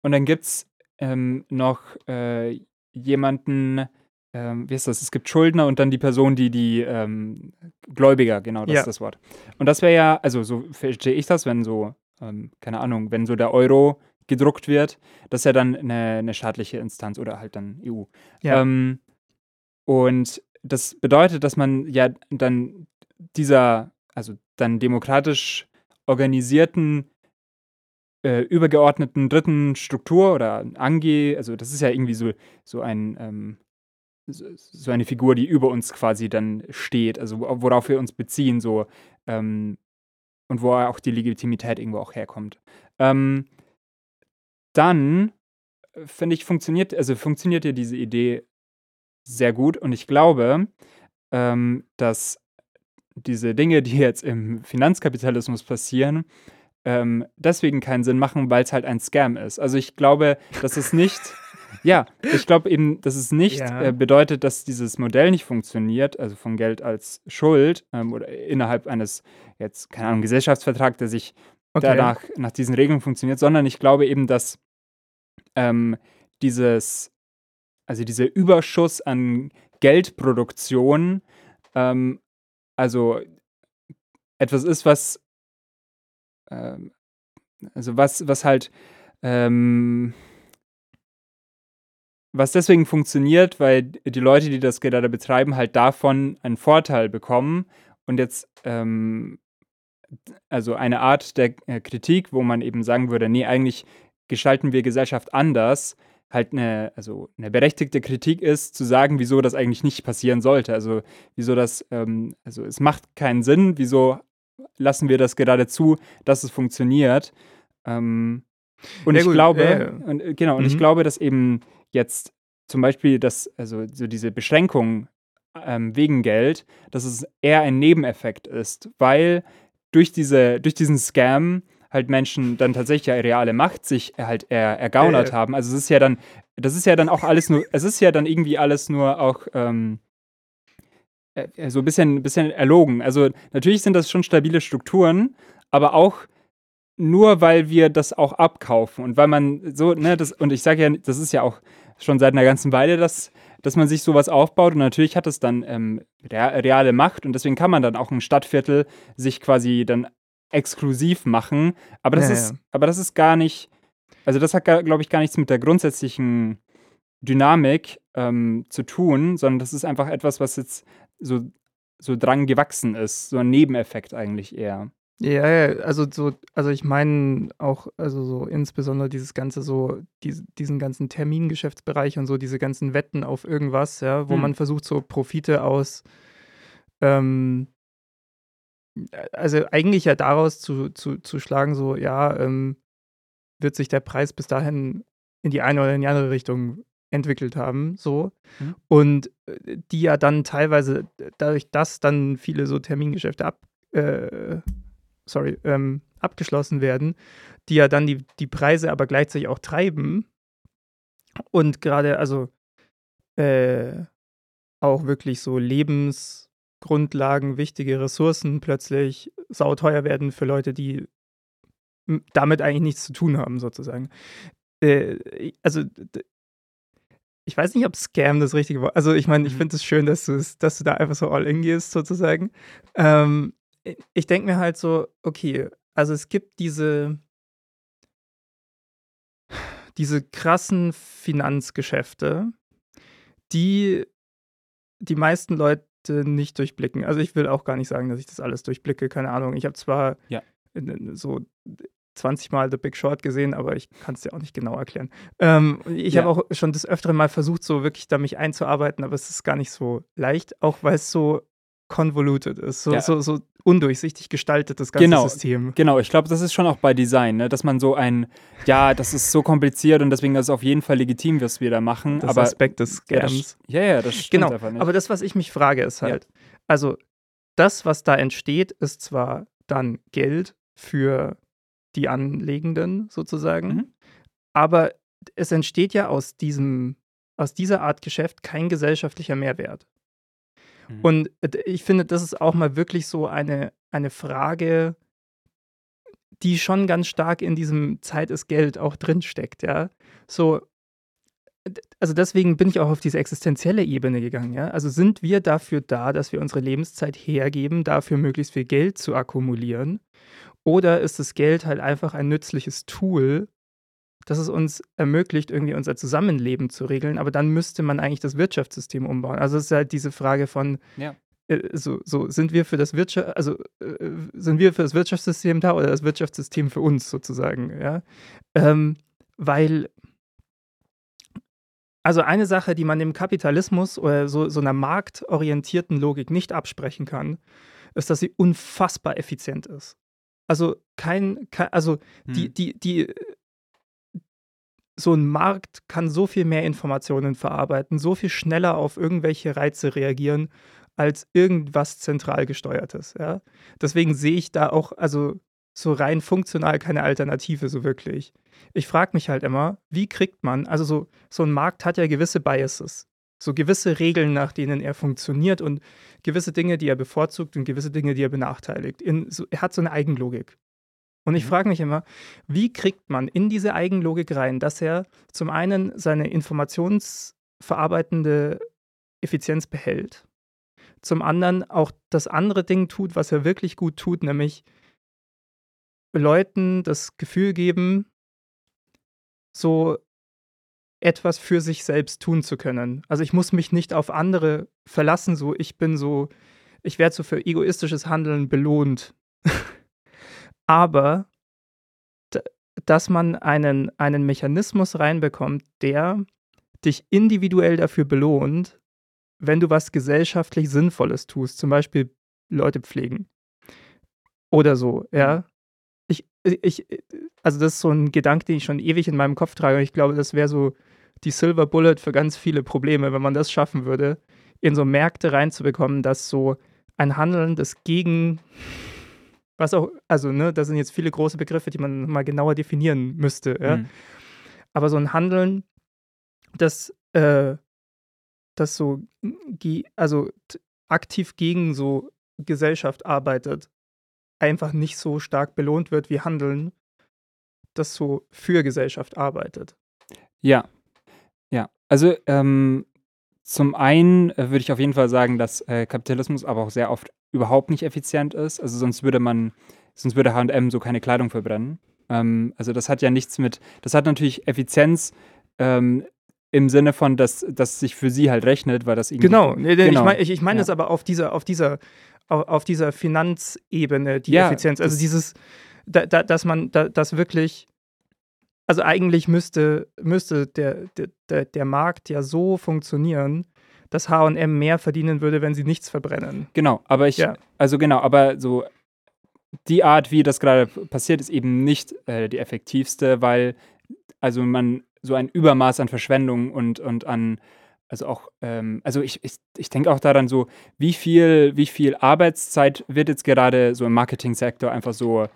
Und dann gibt es ähm, noch äh, jemanden, ähm, wie ist das? Es gibt Schuldner und dann die Person, die die ähm, Gläubiger, genau, das Ja. ist das Wort. Und das wäre ja, also so verstehe ich das, wenn so, ähm, keine Ahnung, wenn so der Euro gedruckt wird, das ist ja dann eine, eine staatliche Instanz oder halt dann EU. Ja. Ähm, und das bedeutet, dass man ja dann dieser, also dann demokratisch organisierten, äh, übergeordneten dritten Struktur oder Ange, also das ist ja irgendwie so, so ein, ähm, so, eine Figur, die über uns quasi dann steht, also wo- worauf wir uns beziehen, so, ähm, und wo auch die Legitimität irgendwo auch herkommt. Ähm, dann äh, finde ich, funktioniert, also funktioniert ja diese Idee sehr gut und ich glaube, ähm, dass diese Dinge, die jetzt im Finanzkapitalismus passieren, ähm, deswegen keinen Sinn machen, weil es halt ein Scam ist. Also ich glaube, dass es nicht, ja, ich glaube eben, dass es nicht Ja. äh, bedeutet, dass dieses Modell nicht funktioniert, also von Geld als Schuld ähm, oder innerhalb eines, jetzt, keine Ahnung, Gesellschaftsvertrag, der sich Okay. danach nach diesen Regeln funktioniert, sondern ich glaube eben, dass ähm, dieses, also dieser Überschuss an Geldproduktion, ähm, also etwas ist, was, ähm, also was, was halt, ähm, was deswegen funktioniert, weil die Leute, die das gerade betreiben, halt davon einen Vorteil bekommen und jetzt ähm, also eine Art der äh, Kritik, wo man eben sagen würde, nee, eigentlich gestalten wir Gesellschaft anders, halt eine, also eine berechtigte Kritik ist, zu sagen, wieso das eigentlich nicht passieren sollte. Also wieso das, ähm, also es macht keinen Sinn, wieso lassen wir das gerade zu, dass es funktioniert. Ähm, und Ja, ich gut, glaube, ja. Und, äh, genau, und ich Mhm. glaube, dass eben jetzt zum Beispiel das, also so diese Beschränkung ähm, wegen Geld, dass es eher ein Nebeneffekt ist, weil durch, diese, durch diesen Scam halt Menschen dann tatsächlich ja reale Macht sich halt er, ergaunert ja. haben. Also es ist ja dann, das ist ja dann auch alles nur, es ist ja dann irgendwie alles nur auch ähm, äh, so ein bisschen, bisschen erlogen. Also natürlich sind das schon stabile Strukturen, aber auch nur weil wir das auch abkaufen und weil man so, ne, das, und ich sage ja, das ist ja auch schon seit einer ganzen Weile, dass, dass man sich sowas aufbaut und natürlich hat es dann ähm, rea- reale Macht und deswegen kann man dann auch ein Stadtviertel sich quasi dann exklusiv machen, aber das Ja, ist, ja. aber das ist gar nicht, also das hat, glaube ich, gar nichts mit der grundsätzlichen Dynamik ähm, zu tun, sondern das ist einfach etwas, was jetzt so, so dran gewachsen ist, so ein Nebeneffekt eigentlich eher. Ja, ja, also so, also ich meine auch, also so insbesondere dieses ganze so, dies, diesen ganzen Termingeschäftsbereich und so, diese ganzen Wetten auf irgendwas, ja, wo Hm. man versucht, so Profite aus, ähm, also eigentlich ja daraus zu, zu, zu schlagen, so, ja, ähm, wird sich der Preis bis dahin in die eine oder in die andere Richtung entwickelt haben, so. Mhm. Und äh, die ja dann teilweise, dadurch, dass dann viele so Termingeschäfte ab, äh, sorry, ähm, abgeschlossen werden, die ja dann die, die Preise aber gleichzeitig auch treiben. Und gerade, also äh, auch wirklich so Lebensgrundlagen, wichtige Ressourcen plötzlich sauteuer werden für Leute, die damit eigentlich nichts zu tun haben, sozusagen. Äh, also ich weiß nicht, ob Scam das richtige Wort Also ich meine, ich Mhm. finde es schön, dass dass du da einfach so all in gehst, sozusagen. Ähm, ich denke mir halt so, okay, also es gibt diese, diese krassen Finanzgeschäfte, die die meisten Leute nicht durchblicken. Also ich will auch gar nicht sagen, dass ich das alles durchblicke, keine Ahnung. Ich habe zwar Ja. so 20 Mal The Big Short gesehen, aber ich kann es dir auch nicht genau erklären. Ähm, ich Ja. habe auch schon des Öfteren mal versucht, so wirklich da mich einzuarbeiten, aber es ist gar nicht so leicht, auch weil es so convoluted ist, so, Ja. so, so undurchsichtig gestaltet, das ganze Genau. System. Genau, ich glaube, das ist schon auch bei Design, ne? dass man so ein, ja, das ist so kompliziert und deswegen ist es auf jeden Fall legitim, was wir da machen. Das aber Aspekt des ja, das, Scams. ja, ja, das stimmt Genau, einfach nicht. aber das, was ich mich frage, ist Ja. halt, also das, was da entsteht, ist zwar dann Geld für die Anlegenden sozusagen, Mhm. aber es entsteht ja aus diesem, aus dieser Art Geschäft kein gesellschaftlicher Mehrwert. Mhm. Und ich finde, das ist auch mal wirklich so eine, eine Frage, die schon ganz stark in diesem Zeit ist Geld auch drinsteckt, ja. So, also deswegen bin ich auch auf diese existenzielle Ebene gegangen, ja. Also sind wir dafür da, dass wir unsere Lebenszeit hergeben, dafür möglichst viel Geld zu akkumulieren? Oder ist das Geld halt einfach ein nützliches Tool, das es uns ermöglicht, irgendwie unser Zusammenleben zu regeln, aber dann müsste man eigentlich das Wirtschaftssystem umbauen. Also es ist halt diese Frage von, Ja. äh, so, so sind wir für das Wirtschaft, also äh, sind wir für das Wirtschaftssystem da oder das Wirtschaftssystem für uns sozusagen, ja? Ähm, weil also eine Sache, die man dem Kapitalismus oder so, so einer marktorientierten Logik nicht absprechen kann, ist, dass sie unfassbar effizient ist. Also kein, kein also die, Hm. die, die, so ein Markt kann so viel mehr Informationen verarbeiten, so viel schneller auf irgendwelche Reize reagieren, als irgendwas zentral gesteuertes. Ja? Deswegen sehe ich da auch, also so rein funktional keine Alternative so wirklich. Ich frage mich halt immer, wie kriegt man, also so, so ein Markt hat ja gewisse Biases, so gewisse Regeln, nach denen er funktioniert und gewisse Dinge, die er bevorzugt und gewisse Dinge, die er benachteiligt. In, so, er hat so eine Eigenlogik. Und ich Mhm. frage mich immer, wie kriegt man in diese Eigenlogik rein, dass er zum einen seine informationsverarbeitende Effizienz behält, zum anderen auch das andere Ding tut, was er wirklich gut tut, nämlich Leuten das Gefühl geben, so etwas für sich selbst tun zu können. Also ich muss mich nicht auf andere verlassen, so ich bin so, ich werde so für egoistisches Handeln belohnt. [LAUGHS] Aber dass man einen, einen Mechanismus reinbekommt, der dich individuell dafür belohnt, wenn du was gesellschaftlich Sinnvolles tust, zum Beispiel Leute pflegen oder so, ja. Ich, ich, also das ist so ein Gedanke, den ich schon ewig in meinem Kopf trage. Und ich glaube, das wäre so die Silver Bullet für ganz viele Probleme, wenn man das schaffen würde, in so Märkte reinzubekommen, dass so ein Handeln, das gegen was auch, also, ne, das sind jetzt viele große Begriffe, die man mal genauer definieren müsste, ja. Mhm. Aber so ein Handeln, das, äh, das so, also aktiv gegen so Gesellschaft arbeitet, einfach nicht so stark belohnt wird wie Handeln, das so für Gesellschaft arbeitet. Ja, ja. Also ähm, zum einen äh, würde ich auf jeden Fall sagen, dass äh, Kapitalismus aber auch sehr oft überhaupt nicht effizient ist. Also sonst würde man, sonst würde H&M so keine Kleidung verbrennen. Ähm, also das hat ja nichts mit, das hat natürlich Effizienz ähm, im Sinne von, dass das sich für sie halt rechnet, weil das irgendwie Genau, nee, Genau. ich meine ich, ich mein Ja. es aber auf dieser, auf dieser, auf, auf dieser Finanzebene, die Ja, Effizienz. Also das- dieses, da, da, dass man da, das wirklich, also eigentlich müsste, müsste der, der, der, Markt ja so funktionieren, dass HM mehr verdienen würde, wenn sie nichts verbrennen. Genau, aber ich, Ja. also genau, aber so die Art, wie das gerade passiert, ist eben nicht äh, die effektivste, weil also man so ein Übermaß an Verschwendung und, und an, also auch, ähm, also ich, ich, ich denke auch daran so, wie viel, wie viel Arbeitszeit wird jetzt gerade so im Marketingsektor einfach so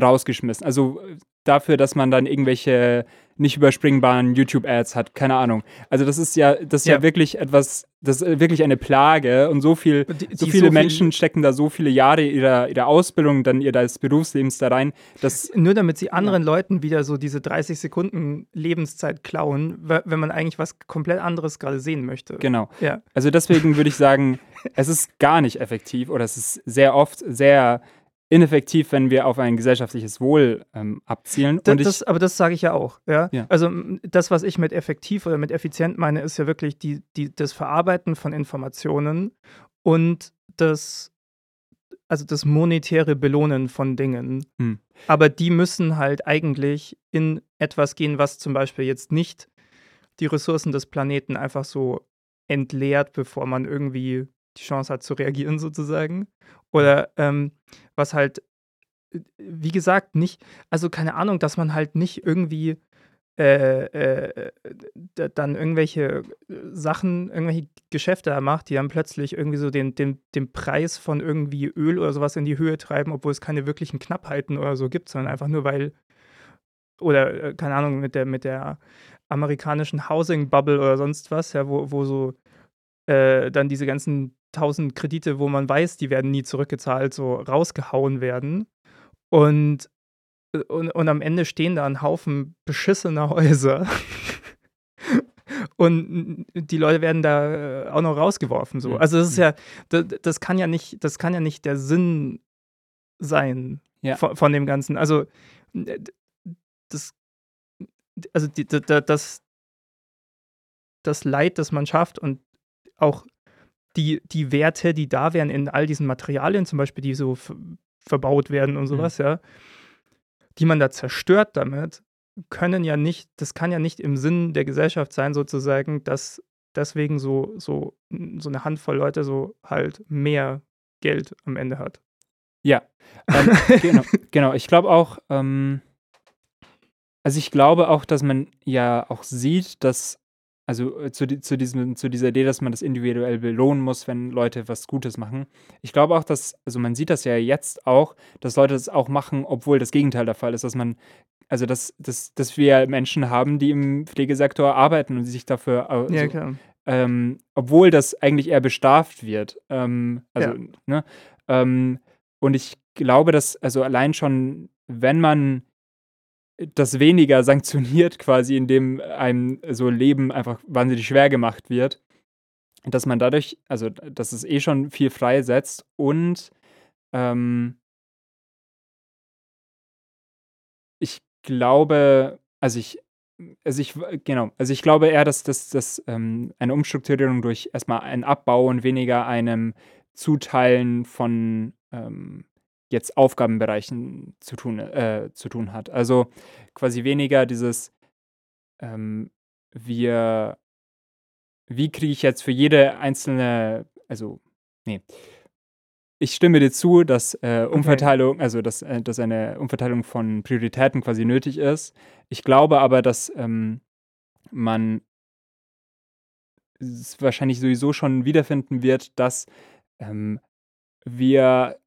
rausgeschmissen. Also dafür, dass man dann irgendwelche nicht überspringbaren YouTube-Ads hat, keine Ahnung. Also das ist ja, das ist ja, ja wirklich etwas, das ist wirklich eine Plage und so viel, die, die so viele so Menschen stecken da so viele Jahre ihrer, ihrer Ausbildung, dann ihres Berufslebens da rein. Dass, Nur damit sie anderen ja. Leuten wieder so diese 30 Sekunden Lebenszeit klauen, wenn man eigentlich was komplett anderes gerade sehen möchte. Genau. Ja. Also deswegen würde ich sagen, [LAUGHS] es ist gar nicht effektiv oder es ist sehr oft sehr ineffektiv, wenn wir auf ein gesellschaftliches Wohl ähm, abzielen. Das, das, aber das sage ich ja auch. Ja? ja? Also das, was ich mit effektiv oder mit effizient meine, ist ja wirklich die, die, das Verarbeiten von Informationen und das, also das monetäre Belohnen von Dingen. Hm. Aber die müssen halt eigentlich in etwas gehen, was zum Beispiel jetzt nicht die Ressourcen des Planeten einfach so entleert, bevor man irgendwie die Chance hat zu reagieren sozusagen. Oder ähm, was halt, äh, wie gesagt, nicht, also keine Ahnung, dass man halt nicht irgendwie äh, äh, dann irgendwelche äh, Sachen, irgendwelche Geschäfte macht, die dann plötzlich irgendwie so den, den, den Preis von irgendwie Öl oder sowas in die Höhe treiben, obwohl es keine wirklichen Knappheiten oder so gibt, sondern einfach nur weil, oder äh, keine Ahnung, mit der, mit der amerikanischen Housing Bubble oder sonst was, ja, wo, wo so äh, dann diese ganzen tausend Kredite, wo man weiß, die werden nie zurückgezahlt, so rausgehauen werden. Und, und, und am Ende stehen da ein Haufen beschissener Häuser. und die Leute werden da äh, auch noch rausgeworfen. So. Also das ist ja, das, das kann ja nicht, das kann ja nicht der Sinn sein ja. von, von, dem Ganzen. Also das, also die, das, das Leid, das man schafft und auch die, die Werte, die da wären in all diesen Materialien, zum Beispiel, die so verbaut werden und mhm. sowas, mhm. ja, die man da zerstört damit, können ja nicht, das kann ja nicht im Sinn der Gesellschaft sein, sozusagen, dass deswegen so, so, so eine Handvoll Leute so halt mehr Geld am Ende hat. Ja, ähm, [LAUGHS] genau, genau. Ich glaube auch, ähm, also ich glaube auch, dass man ja auch sieht, dass also äh, zu, zu, diesem, zu dieser Idee, dass man das individuell belohnen muss, wenn Leute was Gutes machen. Ich glaube auch, dass, also man sieht das ja jetzt auch, dass Leute das auch machen, obwohl das Gegenteil der Fall ist, dass man, also dass, dass, dass wir Menschen haben, die im Pflegesektor arbeiten und sich dafür, also, ja, klar. Ähm, obwohl das eigentlich eher bestraft wird. Ähm, also, ja. ne? Ähm, und ich glaube, dass, also allein schon, wenn man das weniger sanktioniert, quasi, indem einem so Leben einfach wahnsinnig schwer gemacht wird, dass man dadurch, also dass es eh schon viel freisetzt und ähm, ich glaube, also ich, also ich, genau, also ich glaube eher, dass das ähm, eine Umstrukturierung durch erstmal ein Abbau und weniger einem Zuteilen von ähm, jetzt Aufgabenbereichen zu tun, äh, zu tun hat. Also quasi weniger dieses, ähm, wir, wie kriege ich jetzt für jede einzelne, also, nee, ich stimme dir zu, dass äh, Umverteilung, okay. also dass, äh, dass eine Umverteilung von Prioritäten quasi nötig ist. Ich glaube aber, dass ähm, man es wahrscheinlich sowieso schon wiederfinden wird, dass ähm, wir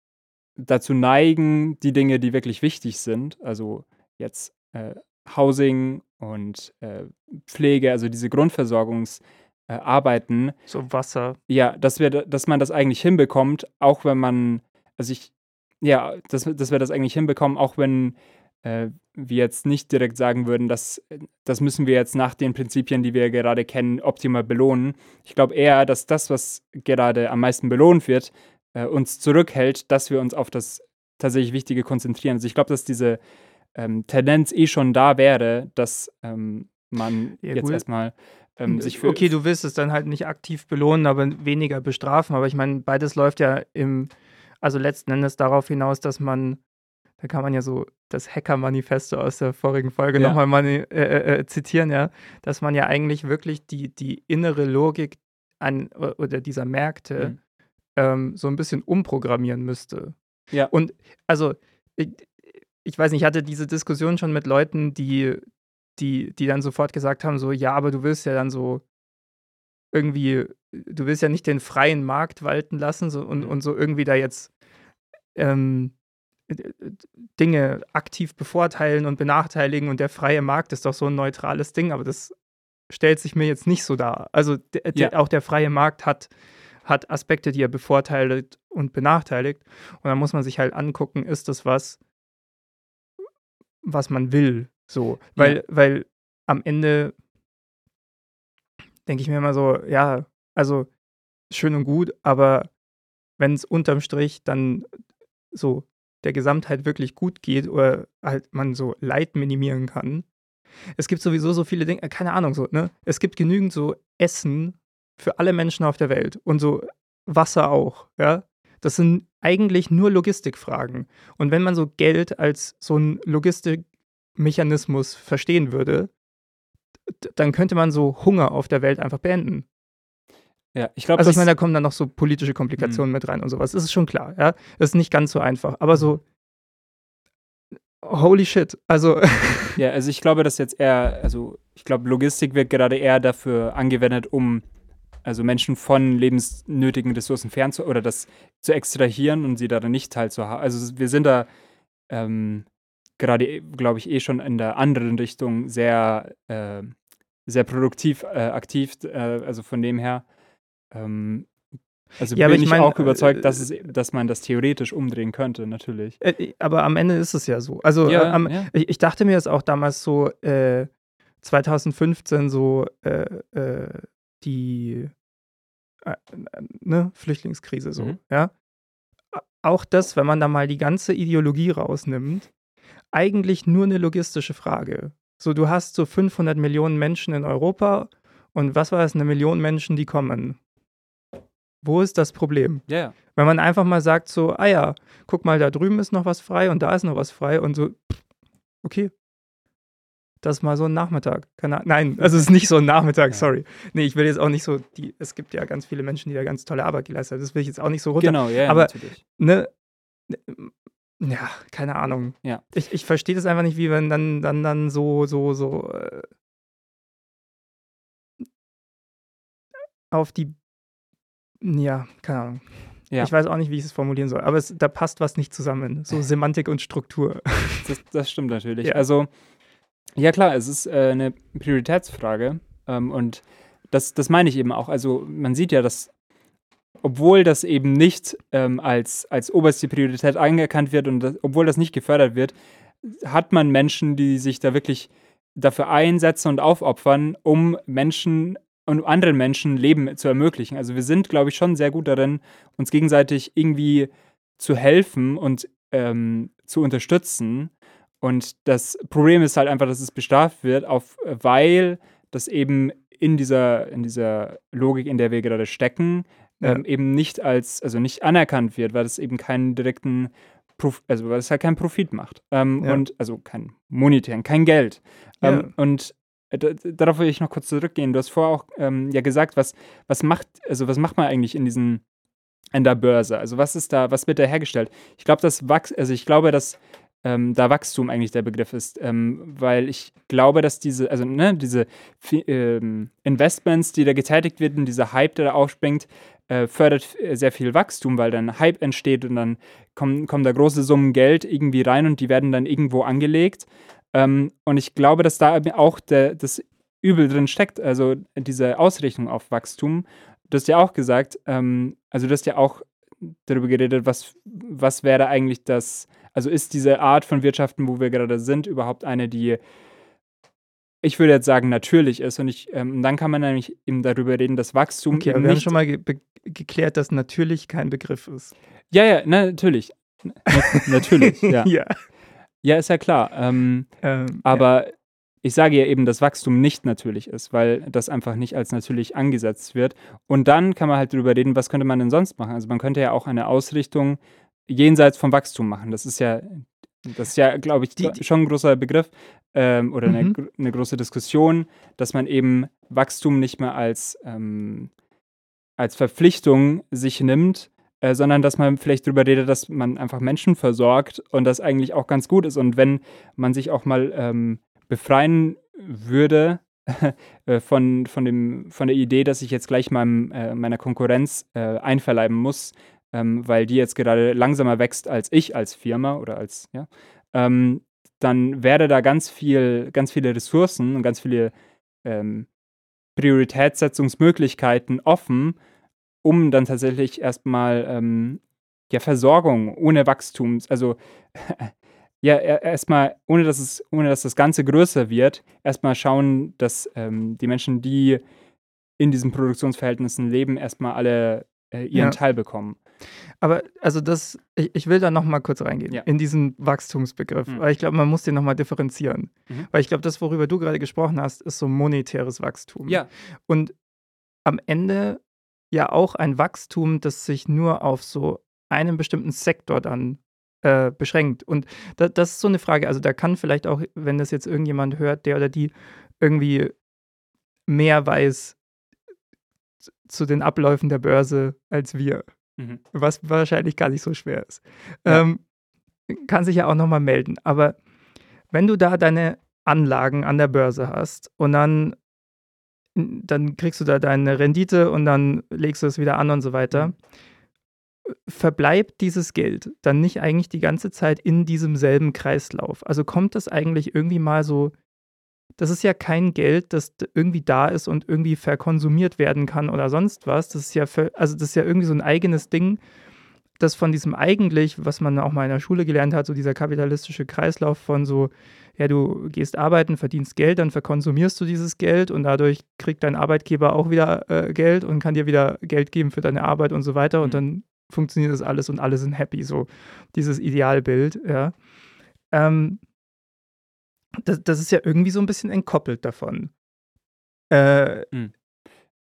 dazu neigen, die Dinge, die wirklich wichtig sind, also jetzt äh, Housing und äh, Pflege, also diese Grundversorgungsarbeiten. Äh, so Wasser. Ja, dass, wir, dass man das eigentlich hinbekommt, auch wenn man, also ich, ja, dass, dass wir das eigentlich hinbekommen, auch wenn äh, wir jetzt nicht direkt sagen würden, dass das müssen wir jetzt nach den Prinzipien, die wir gerade kennen, optimal belohnen. Ich glaube eher, dass das, was gerade am meisten belohnt wird, äh, uns zurückhält, dass wir uns auf das tatsächlich Wichtige konzentrieren. Also ich glaube, dass diese ähm, Tendenz eh schon da wäre, dass ähm, man ja, jetzt erstmal ähm, sich für. Okay, du willst es dann halt nicht aktiv belohnen, aber weniger bestrafen. Aber ich meine, beides läuft ja im, also letzten Endes darauf hinaus, dass man, da kann man ja so das Hacker-Manifesto aus der vorigen Folge ja. nochmal äh, äh, äh, zitieren, ja, dass man ja eigentlich wirklich die, die innere Logik an, oder dieser Märkte mhm ähm, so ein bisschen umprogrammieren müsste. Ja. Und also, ich, ich weiß nicht, ich hatte diese Diskussion schon mit Leuten, die, die, die dann sofort gesagt haben: so, ja, aber du willst ja dann so irgendwie, du willst ja nicht den freien Markt walten lassen so, und, Mhm. und so irgendwie da jetzt ähm, Dinge aktiv bevorteilen und benachteiligen und der freie Markt ist doch so ein neutrales Ding, aber das stellt sich mir jetzt nicht so dar. Also Ja. auch der freie Markt hat, hat Aspekte, die er bevorteilt und benachteiligt. Und dann muss man sich halt angucken, ist das was, was man will. So. Weil, Ja. weil am Ende denke ich mir immer so, ja, also schön und gut, aber wenn es unterm Strich dann so der Gesamtheit wirklich gut geht oder halt man so Leid minimieren kann. Es gibt sowieso so viele Dinge, äh, keine Ahnung, so, ne? Es gibt genügend so Essen für alle Menschen auf der Welt und so Wasser auch, ja? Das sind eigentlich nur Logistikfragen. Und wenn man so Geld als so ein Logistikmechanismus verstehen würde, dann könnte man so Hunger auf der Welt einfach beenden. Ja, ich glaube, Also ich meine, da kommen dann noch so politische Komplikationen mit rein und sowas. Das ist schon klar, ja. Das ist nicht ganz so einfach. Aber so, holy shit. Also, [LAUGHS] Ja, also ich glaube, dass jetzt eher, also ich glaube, Logistik wird gerade eher dafür angewendet, um also Menschen von lebensnötigen Ressourcen fernzu oder das zu extrahieren und sie da dann nicht teilzuhaben. Also wir sind da ähm, gerade, glaube ich, eh schon in der anderen Richtung sehr, äh, sehr produktiv äh, aktiv. Äh, also von dem her. Ähm, also Ja, bin ich ich mein, auch überzeugt, äh, dass, es, dass man das theoretisch umdrehen könnte, natürlich. äh, aber am Ende ist es ja so. Also, Ja, äh, am, ja. ich, ich dachte mir es auch damals so, äh, 2015 so, äh, äh, die äh, ne, Flüchtlingskrise so, Mhm. ja. Auch das, wenn man da mal die ganze Ideologie rausnimmt, eigentlich nur eine logistische Frage. So, du hast so 500 Millionen Menschen in Europa und was war es, eine Million Menschen, die kommen. Wo ist das Problem? Ja, ja. Wenn man einfach mal sagt so, ah ja, guck mal, da drüben ist noch was frei und da ist noch was frei und so, okay. Das ist mal so ein Nachmittag. Keine, Ahnung. nein, also es ist nicht so ein Nachmittag, sorry. Nee, ich will jetzt auch nicht so, die, es gibt ja ganz viele Menschen, die da ganz tolle Arbeit geleistet haben. Das will ich jetzt auch nicht so runter. Genau, ja, Aber- natürlich. Ne, ja, keine Ahnung. Ja. Ich, ich verstehe das einfach nicht, wie wenn dann, dann, dann so, so, so äh, auf die, ja, keine Ahnung. Ja. Ich weiß auch nicht, wie ich es formulieren soll, aber es, da passt was nicht zusammen. So [LAUGHS] Semantik und Struktur. Das, das stimmt natürlich. Ja. Also, ja klar, es ist äh, eine Prioritätsfrage. Ähm, und das, das meine ich eben auch. Also, man sieht ja, dass, obwohl das eben nicht ähm, als, als oberste Priorität anerkannt wird und das, obwohl das nicht gefördert wird, hat man Menschen, die sich da wirklich dafür einsetzen und aufopfern, um Menschen und anderen Menschen Leben zu ermöglichen. Also wir sind, glaube ich, schon sehr gut darin, uns gegenseitig irgendwie zu helfen und ähm, zu unterstützen. Und das Problem ist halt einfach, dass es bestraft wird, auf, weil das eben in dieser, in dieser Logik, in der wir gerade stecken, Ja. ähm, eben nicht als, also nicht anerkannt wird, weil es eben keinen direkten Prof also weil es halt keinen Profit macht. Ähm, Ja. Und also kein monetären, kein Geld. Ja. Ähm, und äh, darauf will ich noch kurz zurückgehen. Du hast vorher auch ähm, ja gesagt, was, was macht, also was macht man eigentlich in diesen an der Börse? Also was ist da, was wird da hergestellt? Ich glaube, das Wachs, also ich glaube, dass ähm, da Wachstum eigentlich der Begriff ist, ähm, weil ich glaube, dass diese, also ne, diese ähm, Investments, die da getätigt werden, dieser Hype, der da aufspringt, äh, fördert äh, sehr viel Wachstum, weil dann Hype entsteht und dann kommen, kommen da große Summen Geld irgendwie rein und die werden dann irgendwo angelegt. Ähm, und ich glaube, dass da auch der, das Übel drin steckt, also diese Ausrichtung auf Wachstum. Du hast ja auch gesagt, ähm, also du hast ja auch darüber geredet, was, was wäre eigentlich das, also ist diese Art von Wirtschaften, wo wir gerade sind, überhaupt eine, die, ich würde jetzt sagen, natürlich ist. Und ich, ähm, dann kann man nämlich eben darüber reden, dass Wachstum Okay, aber eben wir haben schon mal ge geklärt, dass natürlich kein Begriff ist. Ja, ja, na, natürlich. Na, [LAUGHS] natürlich, ja. [LAUGHS] ja. Ja, ist ja klar. Ähm, Ähm, aber ich sage ja eben, dass Wachstum nicht natürlich ist, weil das einfach nicht als natürlich angesetzt wird. Und dann kann man halt darüber reden, was könnte man denn sonst machen? Also man könnte ja auch eine Ausrichtung jenseits vom Wachstum machen. Das ist ja, das ist ja, glaube ich, Die- die- schon ein großer Begriff ähm, oder eine, Mhm. eine große Diskussion, dass man eben Wachstum nicht mehr als, ähm, als Verpflichtung sich nimmt, äh, sondern dass man vielleicht darüber redet, dass man einfach Menschen versorgt und das eigentlich auch ganz gut ist. Und wenn man sich auch mal ähm, befreien würde [LAUGHS] äh, von, von, dem, von der Idee, dass ich jetzt gleich meinem, äh, meiner Konkurrenz äh, einverleiben muss, ähm, weil die jetzt gerade langsamer wächst als ich als Firma oder als, ja, ähm, dann wäre da ganz viel, ganz viele Ressourcen und ganz viele ähm, Prioritätssetzungsmöglichkeiten offen, um dann tatsächlich erstmal ähm, ja, Versorgung ohne Wachstum, also [LAUGHS] ja, erstmal, ohne dass es, ohne dass das Ganze größer wird, erstmal schauen, dass ähm, die Menschen, die in diesen Produktionsverhältnissen leben, erstmal alle äh, ihren ja. Teil bekommen. Aber also das, ich, ich will da noch mal kurz reingehen ja. in diesen Wachstumsbegriff, mhm. weil ich glaube, man muss den noch mal differenzieren. Mhm. Weil ich glaube, das, worüber du gerade gesprochen hast, ist so monetäres Wachstum. Ja. Und am Ende ja auch ein Wachstum, das sich nur auf so einen bestimmten Sektor dann äh, beschränkt. Und da, das ist so eine Frage. Also da kann vielleicht auch, wenn das jetzt irgendjemand hört, der oder die irgendwie mehr weiß zu den Abläufen der Börse als wir, mhm. was wahrscheinlich gar nicht so schwer ist, ja. ähm, kann sich ja auch nochmal melden. Aber wenn du da deine Anlagen an der Börse hast und dann, dann kriegst du da deine Rendite und dann legst du es wieder an und so weiter. Mhm verbleibt dieses Geld dann nicht eigentlich die ganze Zeit in diesem selben Kreislauf? Also kommt das eigentlich irgendwie mal so, das ist ja kein Geld, das irgendwie da ist und irgendwie verkonsumiert werden kann oder sonst was. Das ist ja, für, also das ist ja irgendwie so ein eigenes Ding, das von diesem eigentlich, was man auch mal in der Schule gelernt hat, so dieser kapitalistische Kreislauf von so, ja, du gehst arbeiten, verdienst Geld, dann verkonsumierst du dieses Geld und dadurch kriegt dein Arbeitgeber auch wieder äh, Geld und kann dir wieder Geld geben für deine Arbeit und so weiter. Und mhm. dann funktioniert das alles und alle sind happy, so dieses Idealbild, ja. Ähm, das, das ist ja irgendwie so ein bisschen entkoppelt davon. Äh, mhm.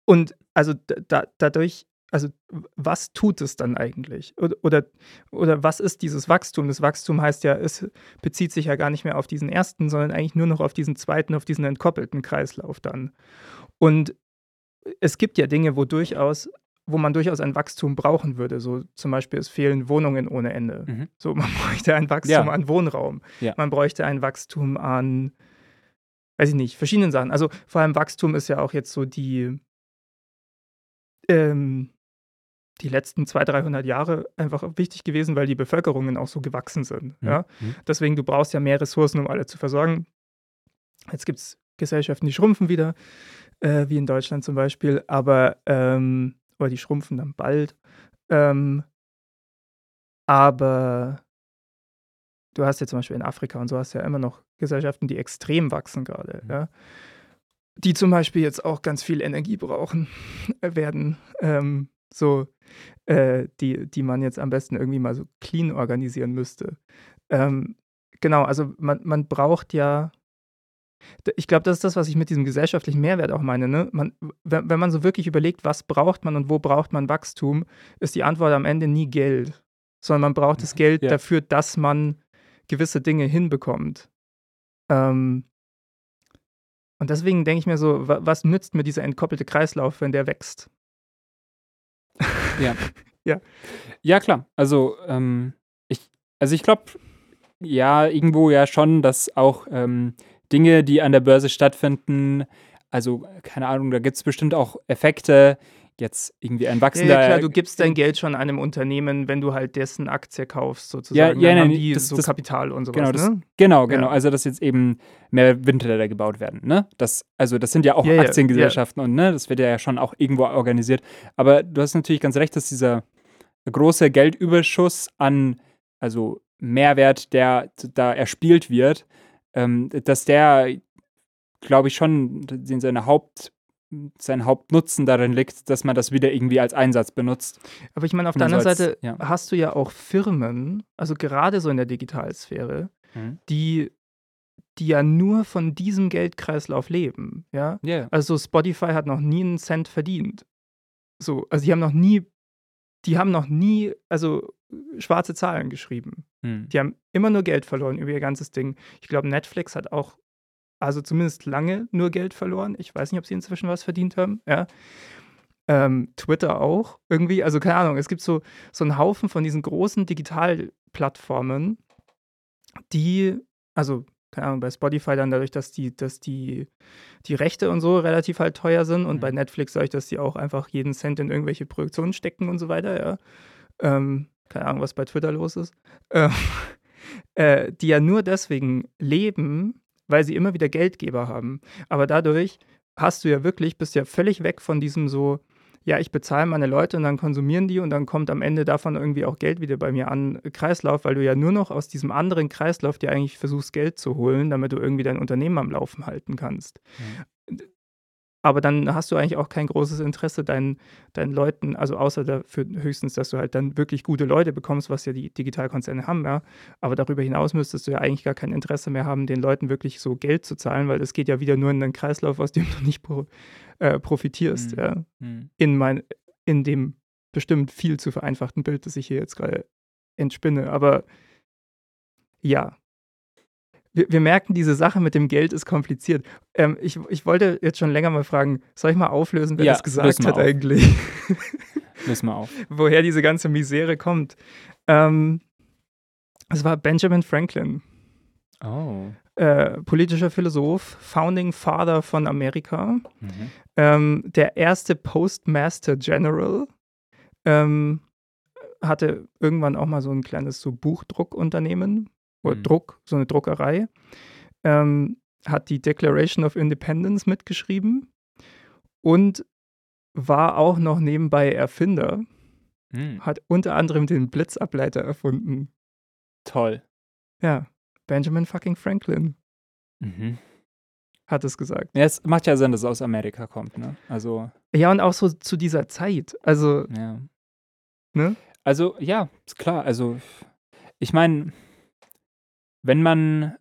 Und also da, dadurch, also was tut es dann eigentlich? Oder, oder, oder was ist dieses Wachstum? Das Wachstum heißt ja, es bezieht sich ja gar nicht mehr auf diesen ersten, sondern eigentlich nur noch auf diesen zweiten, auf diesen entkoppelten Kreislauf dann. Und es gibt ja Dinge, wo durchaus wo man durchaus ein Wachstum brauchen würde. So zum Beispiel, es fehlen Wohnungen ohne Ende. Mhm. So, man [LAUGHS] bräuchte ein Wachstum ja. an Wohnraum. Ja. Man bräuchte ein Wachstum an, weiß ich nicht, verschiedenen Sachen. Also vor allem Wachstum ist ja auch jetzt so die, ähm, die letzten 200, 300 Jahre einfach wichtig gewesen, weil die Bevölkerungen auch so gewachsen sind. Mhm. Ja? Mhm. Deswegen, du brauchst ja mehr Ressourcen, um alle zu versorgen. Jetzt gibt es Gesellschaften, die schrumpfen wieder, äh, wie in Deutschland zum Beispiel, aber ähm, oder die schrumpfen dann bald. Ähm, aber du hast ja zum Beispiel in Afrika und so hast ja immer noch Gesellschaften, die extrem wachsen gerade, mhm. ja. Die zum Beispiel jetzt auch ganz viel Energie brauchen werden, ähm, so, äh, die, die man jetzt am besten irgendwie mal so clean organisieren müsste. Ähm, genau, also man, man braucht ja ich glaube, das ist das, was ich mit diesem gesellschaftlichen Mehrwert auch meine. Ne? Man, wenn, wenn man so wirklich überlegt, was braucht man und wo braucht man Wachstum, ist die Antwort am Ende nie Geld, sondern man braucht das Geld ja. dafür, dass man gewisse Dinge hinbekommt. Ähm, und deswegen denke ich mir so, was nützt mir dieser entkoppelte Kreislauf, wenn der wächst? Ja. [LAUGHS] ja. Ja, klar. Also, ähm, ich, also ich glaube, ja, irgendwo ja schon, dass auch ähm, Dinge, die an der Börse stattfinden. Also, keine Ahnung, da gibt es bestimmt auch Effekte. Jetzt irgendwie ein wachsender. Ja, klar, du gibst dein Geld schon einem Unternehmen, wenn du halt dessen Aktie kaufst, sozusagen. Ja, ja, Dann haben die das, so das, Kapital und sowas. Genau, das, ne? genau, genau. Ja. Also, dass jetzt eben mehr Windräder gebaut werden. Ne? Das, also, das sind ja auch ja, Aktiengesellschaften und ne, das wird ja schon auch irgendwo organisiert. Aber du hast natürlich ganz recht, dass dieser große Geldüberschuss an, also Mehrwert, der da erspielt wird, ähm, dass der, glaube ich, schon in seine Haupt, sein Hauptnutzen darin liegt, dass man das wieder irgendwie als Einsatz benutzt. Aber ich meine, auf der anderen Seite ja. hast du ja auch Firmen, also gerade so in der Digitalsphäre, mhm. die die ja nur von diesem Geldkreislauf leben, ja. Yeah. Also Spotify hat noch nie einen Cent verdient. So, also die haben noch nie, die haben noch nie, also schwarze Zahlen geschrieben. Hm. Die haben immer nur Geld verloren über ihr ganzes Ding. Ich glaube, Netflix hat auch, also zumindest lange nur Geld verloren. Ich weiß nicht, ob sie inzwischen was verdient haben. Ja. ähm, Twitter auch irgendwie. Also keine Ahnung, es gibt so, so einen Haufen von diesen großen Digitalplattformen, die, also keine Ahnung, bei Spotify dann dadurch, dass die, dass die, die Rechte und so relativ halt teuer sind und Mhm. bei Netflix dadurch, dass die auch einfach jeden Cent in irgendwelche Produktionen stecken und so weiter, ja. Ähm, keine Ahnung, was bei Twitter los ist. Ähm, [LAUGHS] äh, die ja nur deswegen leben, weil sie immer wieder Geldgeber haben. Aber dadurch hast du ja wirklich, bist ja völlig weg von diesem so, ja, ich bezahle meine Leute und dann konsumieren die und dann kommt am Ende davon irgendwie auch Geld wieder bei mir an, Kreislauf, weil du ja nur noch aus diesem anderen Kreislauf dir eigentlich versuchst, Geld zu holen, damit du irgendwie dein Unternehmen am Laufen halten kannst. Aber dann hast du eigentlich auch kein großes Interesse, deinen, deinen Leuten, also außer dafür höchstens, dass du halt dann wirklich gute Leute bekommst, was ja die Digitalkonzerne haben, ja. Aber darüber hinaus müsstest du ja eigentlich gar kein Interesse mehr haben, den Leuten wirklich so Geld zu zahlen, weil das geht ja wieder nur in einen Kreislauf, aus dem du nicht pro, äh, profitierst, Mhm. ja. Mhm. In, mein, in dem bestimmt viel zu vereinfachten Bild, das ich hier jetzt gerade entspinne. Aber ja. Wir, wir merken, diese Sache mit dem Geld ist kompliziert. Ähm, ich, ich wollte jetzt schon länger mal fragen, soll ich mal auflösen, wer Ja, das gesagt mal hat auf. eigentlich? [LAUGHS] Lösen wir auf. [LAUGHS] Woher diese ganze Misere kommt. Ähm, es war Benjamin Franklin, Oh. äh, politischer Philosoph, Founding Father von Amerika, Mhm. ähm, der erste Postmaster General, ähm, hatte irgendwann auch mal so ein kleines so Buchdruckunternehmen oder Mhm. Druck, so eine Druckerei, ähm, hat die Declaration of Independence mitgeschrieben und war auch noch nebenbei Erfinder, Mhm. hat unter anderem den Blitzableiter erfunden. Toll. Ja, Benjamin fucking Franklin Mhm. hat es gesagt. Ja, es macht ja Sinn, dass es aus Amerika kommt, ne? Also, Ja, und auch so zu dieser Zeit. Also, ja. Ne? Also, ja, ist klar. Also, ich meine, wenn man,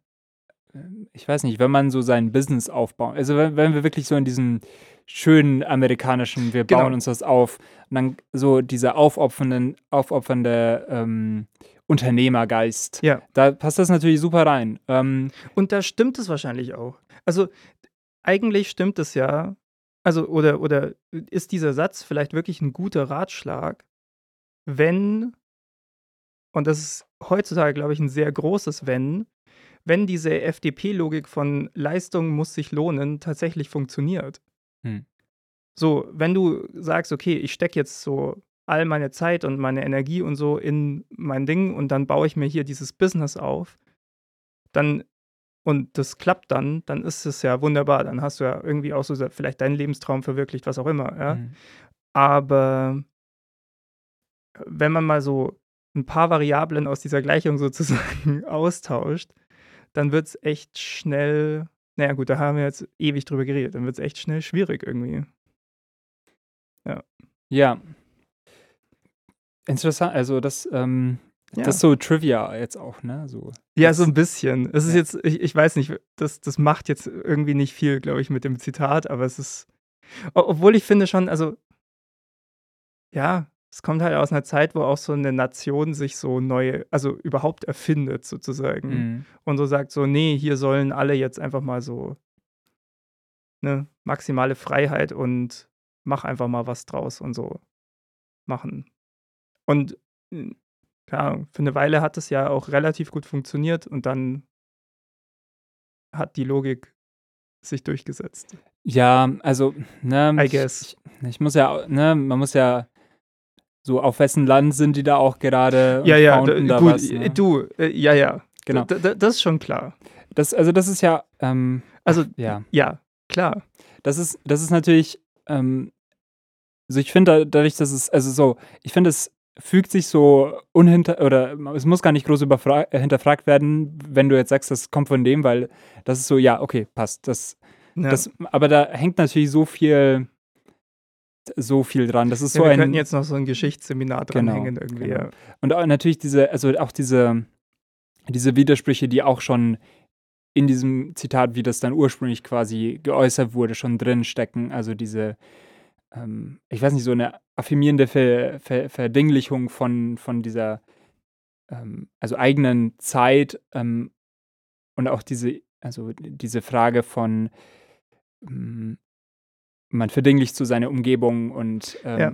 äh, ich weiß nicht, wenn man so sein Business aufbaut, also wenn, wenn wir wirklich so in diesem schönen amerikanischen, wir Genau. bauen uns das auf, und dann so dieser aufopfernden, aufopfernde ähm, Unternehmergeist, Ja. da passt das natürlich super rein. Ähm, Und da stimmt es wahrscheinlich auch. Also eigentlich stimmt es ja, also oder, oder ist dieser Satz vielleicht wirklich ein guter Ratschlag, wenn, und das ist heutzutage, glaube ich, ein sehr großes Wenn, wenn diese FDP-Logik von Leistung muss sich lohnen tatsächlich funktioniert. Hm. So, wenn du sagst, okay, ich stecke jetzt so all meine Zeit und meine Energie und so in mein Ding und dann baue ich mir hier dieses Business auf, dann und das klappt dann, dann ist es ja wunderbar. Dann hast du ja irgendwie auch so vielleicht deinen Lebenstraum verwirklicht, was auch immer. Ja? mhm. Aber wenn man mal so ein paar Variablen aus dieser Gleichung sozusagen [LAUGHS] austauscht, dann wird es echt schnell, naja gut, da haben wir jetzt ewig drüber geredet, dann wird es echt schnell schwierig irgendwie. Ja. Interessant, also das, ähm, Ja. das ist so Trivia jetzt auch, ne? So. Ja, so ein bisschen. Es ist Ja. jetzt, ich, ich weiß nicht, das, das macht jetzt irgendwie nicht viel, glaube ich, mit dem Zitat, aber es ist, obwohl ich finde schon, also, ja, es kommt halt aus einer Zeit, wo auch so eine Nation sich so neu, also überhaupt erfindet sozusagen Mhm. und so sagt so, nee, hier sollen alle jetzt einfach mal so, ne, maximale Freiheit und mach einfach mal was draus und so machen. Und mh, keine Ahnung, für eine Weile hat es ja auch relativ gut funktioniert und dann hat die Logik sich durchgesetzt. Ja, also, ne, ich. Ich, ich muss ja, ne, man muss ja so, auf wessen Land sind die da auch gerade Ja, ja, da, gut, was, ne? äh, du, äh, ja, ja. Genau. D das ist schon klar. Das, also das ist ja, ähm, Also, ja, ja, klar. das ist, das ist natürlich, ähm, also ich finde da- dadurch, dass es, also so, ich finde es fügt sich so unhinter, oder es muss gar nicht groß äh, hinterfragt werden, wenn du jetzt sagst, das kommt von dem, weil das ist so, ja, okay, passt, das, Ja. das, aber da hängt natürlich so viel, so viel dran, das ist ja, so wir ein, könnten jetzt noch so ein Geschichtsseminar Genau, dranhängen irgendwie. genau. Ja. Und auch natürlich diese, also auch diese, diese Widersprüche, die auch schon in diesem Zitat, wie das dann ursprünglich quasi geäußert wurde, schon drin stecken. Also diese, ähm, ich weiß nicht, so eine affirmierende Ver, Ver, Verdinglichung von, von dieser, ähm, also eigenen Zeit ähm, und auch diese, also diese Frage von, ähm, man verdinglicht so seine Umgebung und ähm, Ja.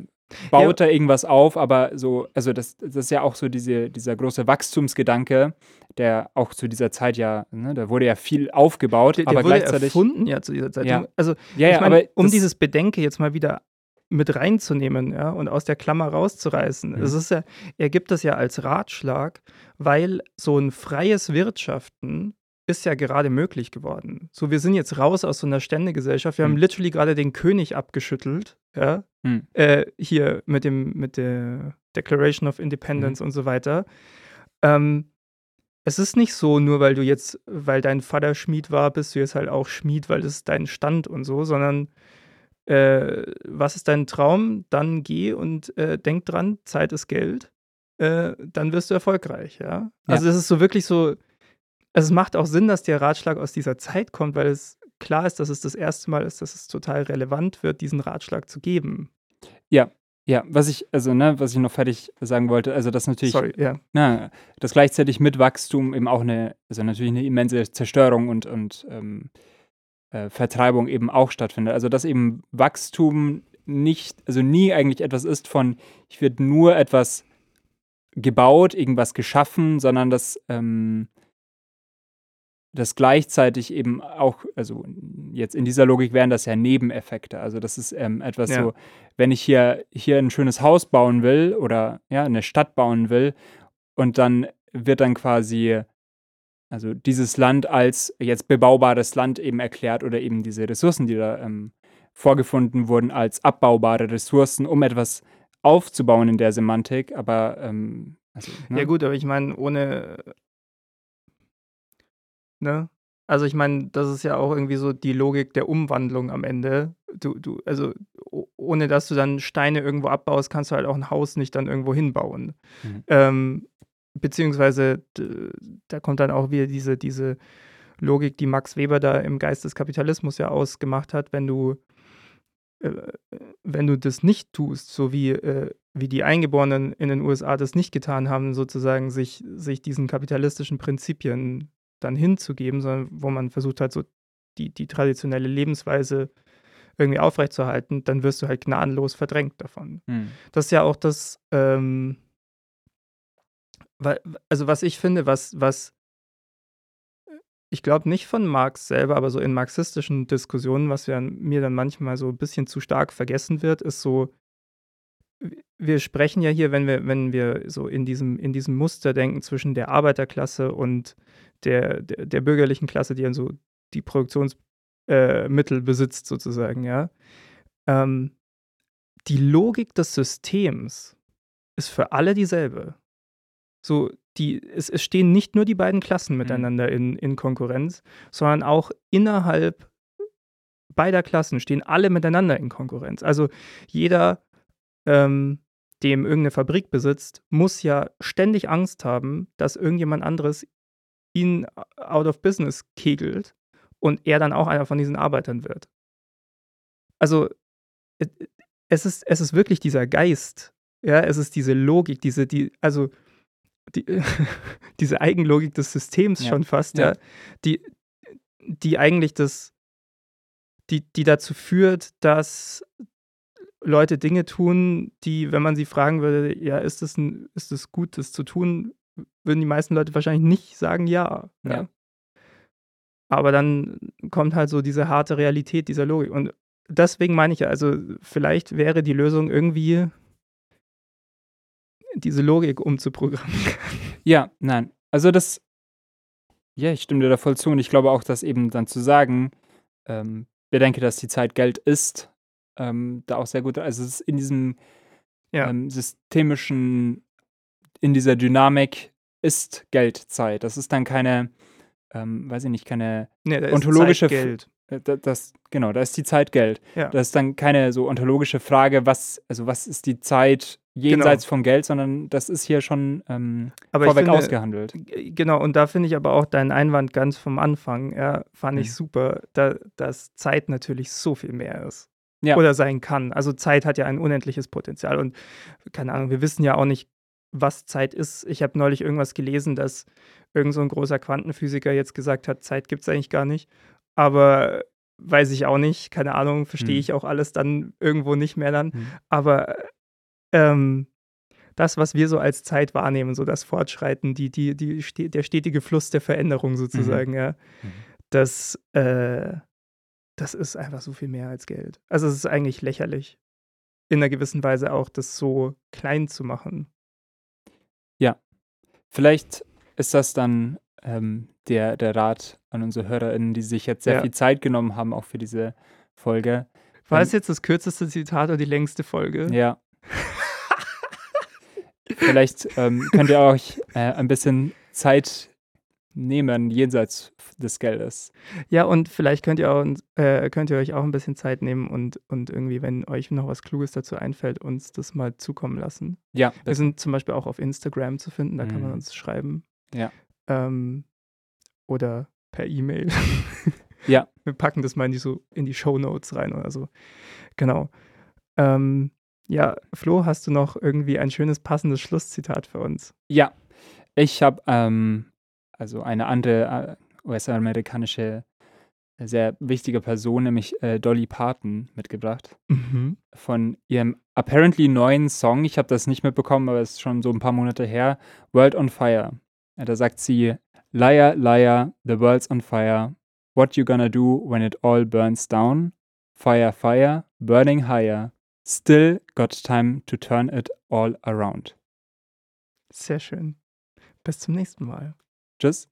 baut da irgendwas auf, aber so, also das, das ist ja auch so diese, dieser große Wachstumsgedanke, der auch zu dieser Zeit ja, ne, da wurde ja viel aufgebaut, Der, der aber wurde gleichzeitig. erfunden ja zu dieser Zeit. Ja. Also Ja, ja, ich aber um dieses Bedenke jetzt mal wieder mit reinzunehmen ja, und aus der Klammer rauszureißen. Mhm. Es ist ja, er gibt das ja als Ratschlag, weil so ein freies Wirtschaften ist ja gerade möglich geworden. So, wir sind jetzt raus aus so einer Ständegesellschaft. Wir haben Mhm. literally gerade den König abgeschüttelt, ja, Hm. äh, hier mit dem mit der Declaration of Independence und so weiter. Ähm, es ist nicht so, nur weil du jetzt, weil dein Vater Schmied war, bist du jetzt halt auch Schmied, weil das ist dein Stand und so, sondern äh, was ist dein Traum? Dann geh und äh, denk dran, Zeit ist Geld. Äh, dann wirst du erfolgreich, ja. Also es ist so wirklich so, also es macht auch Sinn, dass der Ratschlag aus dieser Zeit kommt, weil es klar ist, dass es das erste Mal ist, dass es total relevant wird, diesen Ratschlag zu geben. Ja, was ich, also, ne, was ich noch fertig sagen wollte, also das natürlich, Sorry, ja. na, dass gleichzeitig mit Wachstum eben auch eine, also natürlich eine immense Zerstörung und, und ähm, äh, Vertreibung eben auch stattfindet. Also dass eben Wachstum nicht, also nie eigentlich etwas ist von, ich wird nur etwas gebaut, irgendwas geschaffen, sondern dass ähm, das gleichzeitig eben auch, also jetzt in dieser Logik wären das ja Nebeneffekte. Also das ist ähm, etwas Ja. so, wenn ich hier, hier ein schönes Haus bauen will oder ja, eine Stadt bauen will und dann wird dann quasi, also dieses Land als jetzt bebaubares Land eben erklärt oder eben diese Ressourcen, die da ähm, vorgefunden wurden, als abbaubare Ressourcen, um etwas aufzubauen in der Semantik, aber ähm, also, ne? Ja, gut, aber ich meine, ohne. Ne? Also, ich meine, das ist ja auch irgendwie so die Logik der Umwandlung am Ende. Du, du, also, ohne dass du dann Steine irgendwo abbaust, kannst du halt auch ein Haus nicht dann irgendwo hinbauen. Mhm. Ähm, beziehungsweise, da kommt dann auch wieder diese, diese Logik, die Max Weber da im Geist des Kapitalismus ja ausgemacht hat, wenn du äh, wenn du das nicht tust, so wie, äh, wie die Eingeborenen in den USA das nicht getan haben, sozusagen sich, sich diesen kapitalistischen Prinzipien dann hinzugeben, sondern wo man versucht hat, so die, die traditionelle Lebensweise irgendwie aufrechtzuerhalten, dann wirst du halt gnadenlos verdrängt davon. Hm. Das ist ja auch das, ähm, weil, also was ich finde, was, was ich glaube nicht von Marx selber, aber so in marxistischen Diskussionen, was ja mir dann manchmal so ein bisschen zu stark vergessen wird, ist so, wir sprechen ja hier, wenn wir, wenn wir so in diesem, in diesem Muster denken zwischen der Arbeiterklasse und der, der, der bürgerlichen Klasse, die dann so die Produktionsmittel äh, besitzt, sozusagen, ja. Ähm, die Logik des Systems ist für alle dieselbe. So, die, es, es stehen nicht nur die beiden Klassen miteinander in, in Konkurrenz, sondern auch innerhalb beider Klassen stehen alle miteinander in Konkurrenz. Also jeder, ähm, dem irgendeine Fabrik besitzt, muss ja ständig Angst haben, dass irgendjemand anderes ihn out of business kegelt und er dann auch einer von diesen Arbeitern wird. Also äh, es ist, es ist wirklich dieser Geist, ja, es ist diese Logik, diese, die, also die, [LAUGHS] diese Eigenlogik des Systems Ja. schon fast, Ja. ja, die, die eigentlich das, die, die dazu führt, dass Leute Dinge tun, die, wenn man sie fragen würde, ja, ist es ein, ist es gut, das zu tun, würden die meisten Leute wahrscheinlich nicht sagen ja. ja. Ja. Aber dann kommt halt so diese harte Realität dieser Logik. Und deswegen meine ich ja, also vielleicht wäre die Lösung irgendwie diese Logik umzuprogrammieren. [LAUGHS] Ja, nein. Also das, ja, ich stimme dir da voll zu und ich glaube auch, dass eben dann zu sagen, ähm, bedenke, dass die Zeit Geld ist, ähm, da auch sehr gut, also es ist in diesem Ja. ähm, systemischen, in dieser Dynamik ist Geld Zeit. Das ist dann keine, ähm, weiß ich nicht, keine, Nee, da Ontologische F- Geld. äh, da- das, genau, da ist die Zeit Geld. Ja. Das ist dann keine so ontologische Frage, was, also was ist die Zeit jenseits von Geld, sondern das ist hier schon ähm, ich vorweg finde, ausgehandelt. Genau, und da finde ich aber auch deinen Einwand ganz vom Anfang, ja, fand ich Mhm. super, da, dass Zeit natürlich so viel mehr ist. Ja. Oder sein kann. Also Zeit hat ja ein unendliches Potenzial. Und keine Ahnung, wir wissen ja auch nicht, was Zeit ist. Ich habe neulich irgendwas gelesen, dass irgend so ein großer Quantenphysiker jetzt gesagt hat, Zeit gibt es eigentlich gar nicht. Aber weiß ich auch nicht, keine Ahnung, verstehe Hm. ich auch alles dann irgendwo nicht mehr dann. Hm. Aber ähm, das, was wir so als Zeit wahrnehmen, so das Fortschreiten, die, die, die, der stetige Fluss der Veränderung sozusagen, ja, Mhm. das, äh, das ist einfach so viel mehr als Geld. Also es ist eigentlich lächerlich, in einer gewissen Weise auch das so klein zu machen. Vielleicht ist das dann ähm, der, der Rat an unsere HörerInnen, die sich jetzt sehr Ja. viel Zeit genommen haben, auch für diese Folge. War es jetzt das kürzeste Zitat oder die längste Folge? Ja. Vielleicht ähm, könnt ihr euch äh, ein bisschen Zeit nehmen jenseits des Geldes. Ja, und vielleicht könnt ihr, auch, äh, könnt ihr euch auch ein bisschen Zeit nehmen und, und irgendwie, wenn euch noch was Kluges dazu einfällt, uns das mal zukommen lassen. Ja, Wir sind zum Beispiel auch auf Instagram zu finden, da kann man Mhm. uns schreiben. Ja. Ähm, oder per E-Mail. Ja. [LAUGHS] Wir packen das mal in die, so in die Show Notes rein oder so. Genau. Ähm, ja, Flo, hast du noch irgendwie ein schönes, passendes Schlusszitat für uns? Ja, ich habe ähm, also eine andere äh, US-amerikanische äh, sehr wichtige Person, nämlich äh, Dolly Parton, mitgebracht. Mhm. Von ihrem apparently neuen Song, ich habe das nicht mitbekommen, aber es ist schon so ein paar Monate her, World on Fire. Ja, da sagt sie, Liar, liar, the world's on fire. What you gonna do when it all burns down? Fire, fire, burning higher. Still got time to turn it all around. Sehr schön. Bis zum nächsten Mal. Tschüss.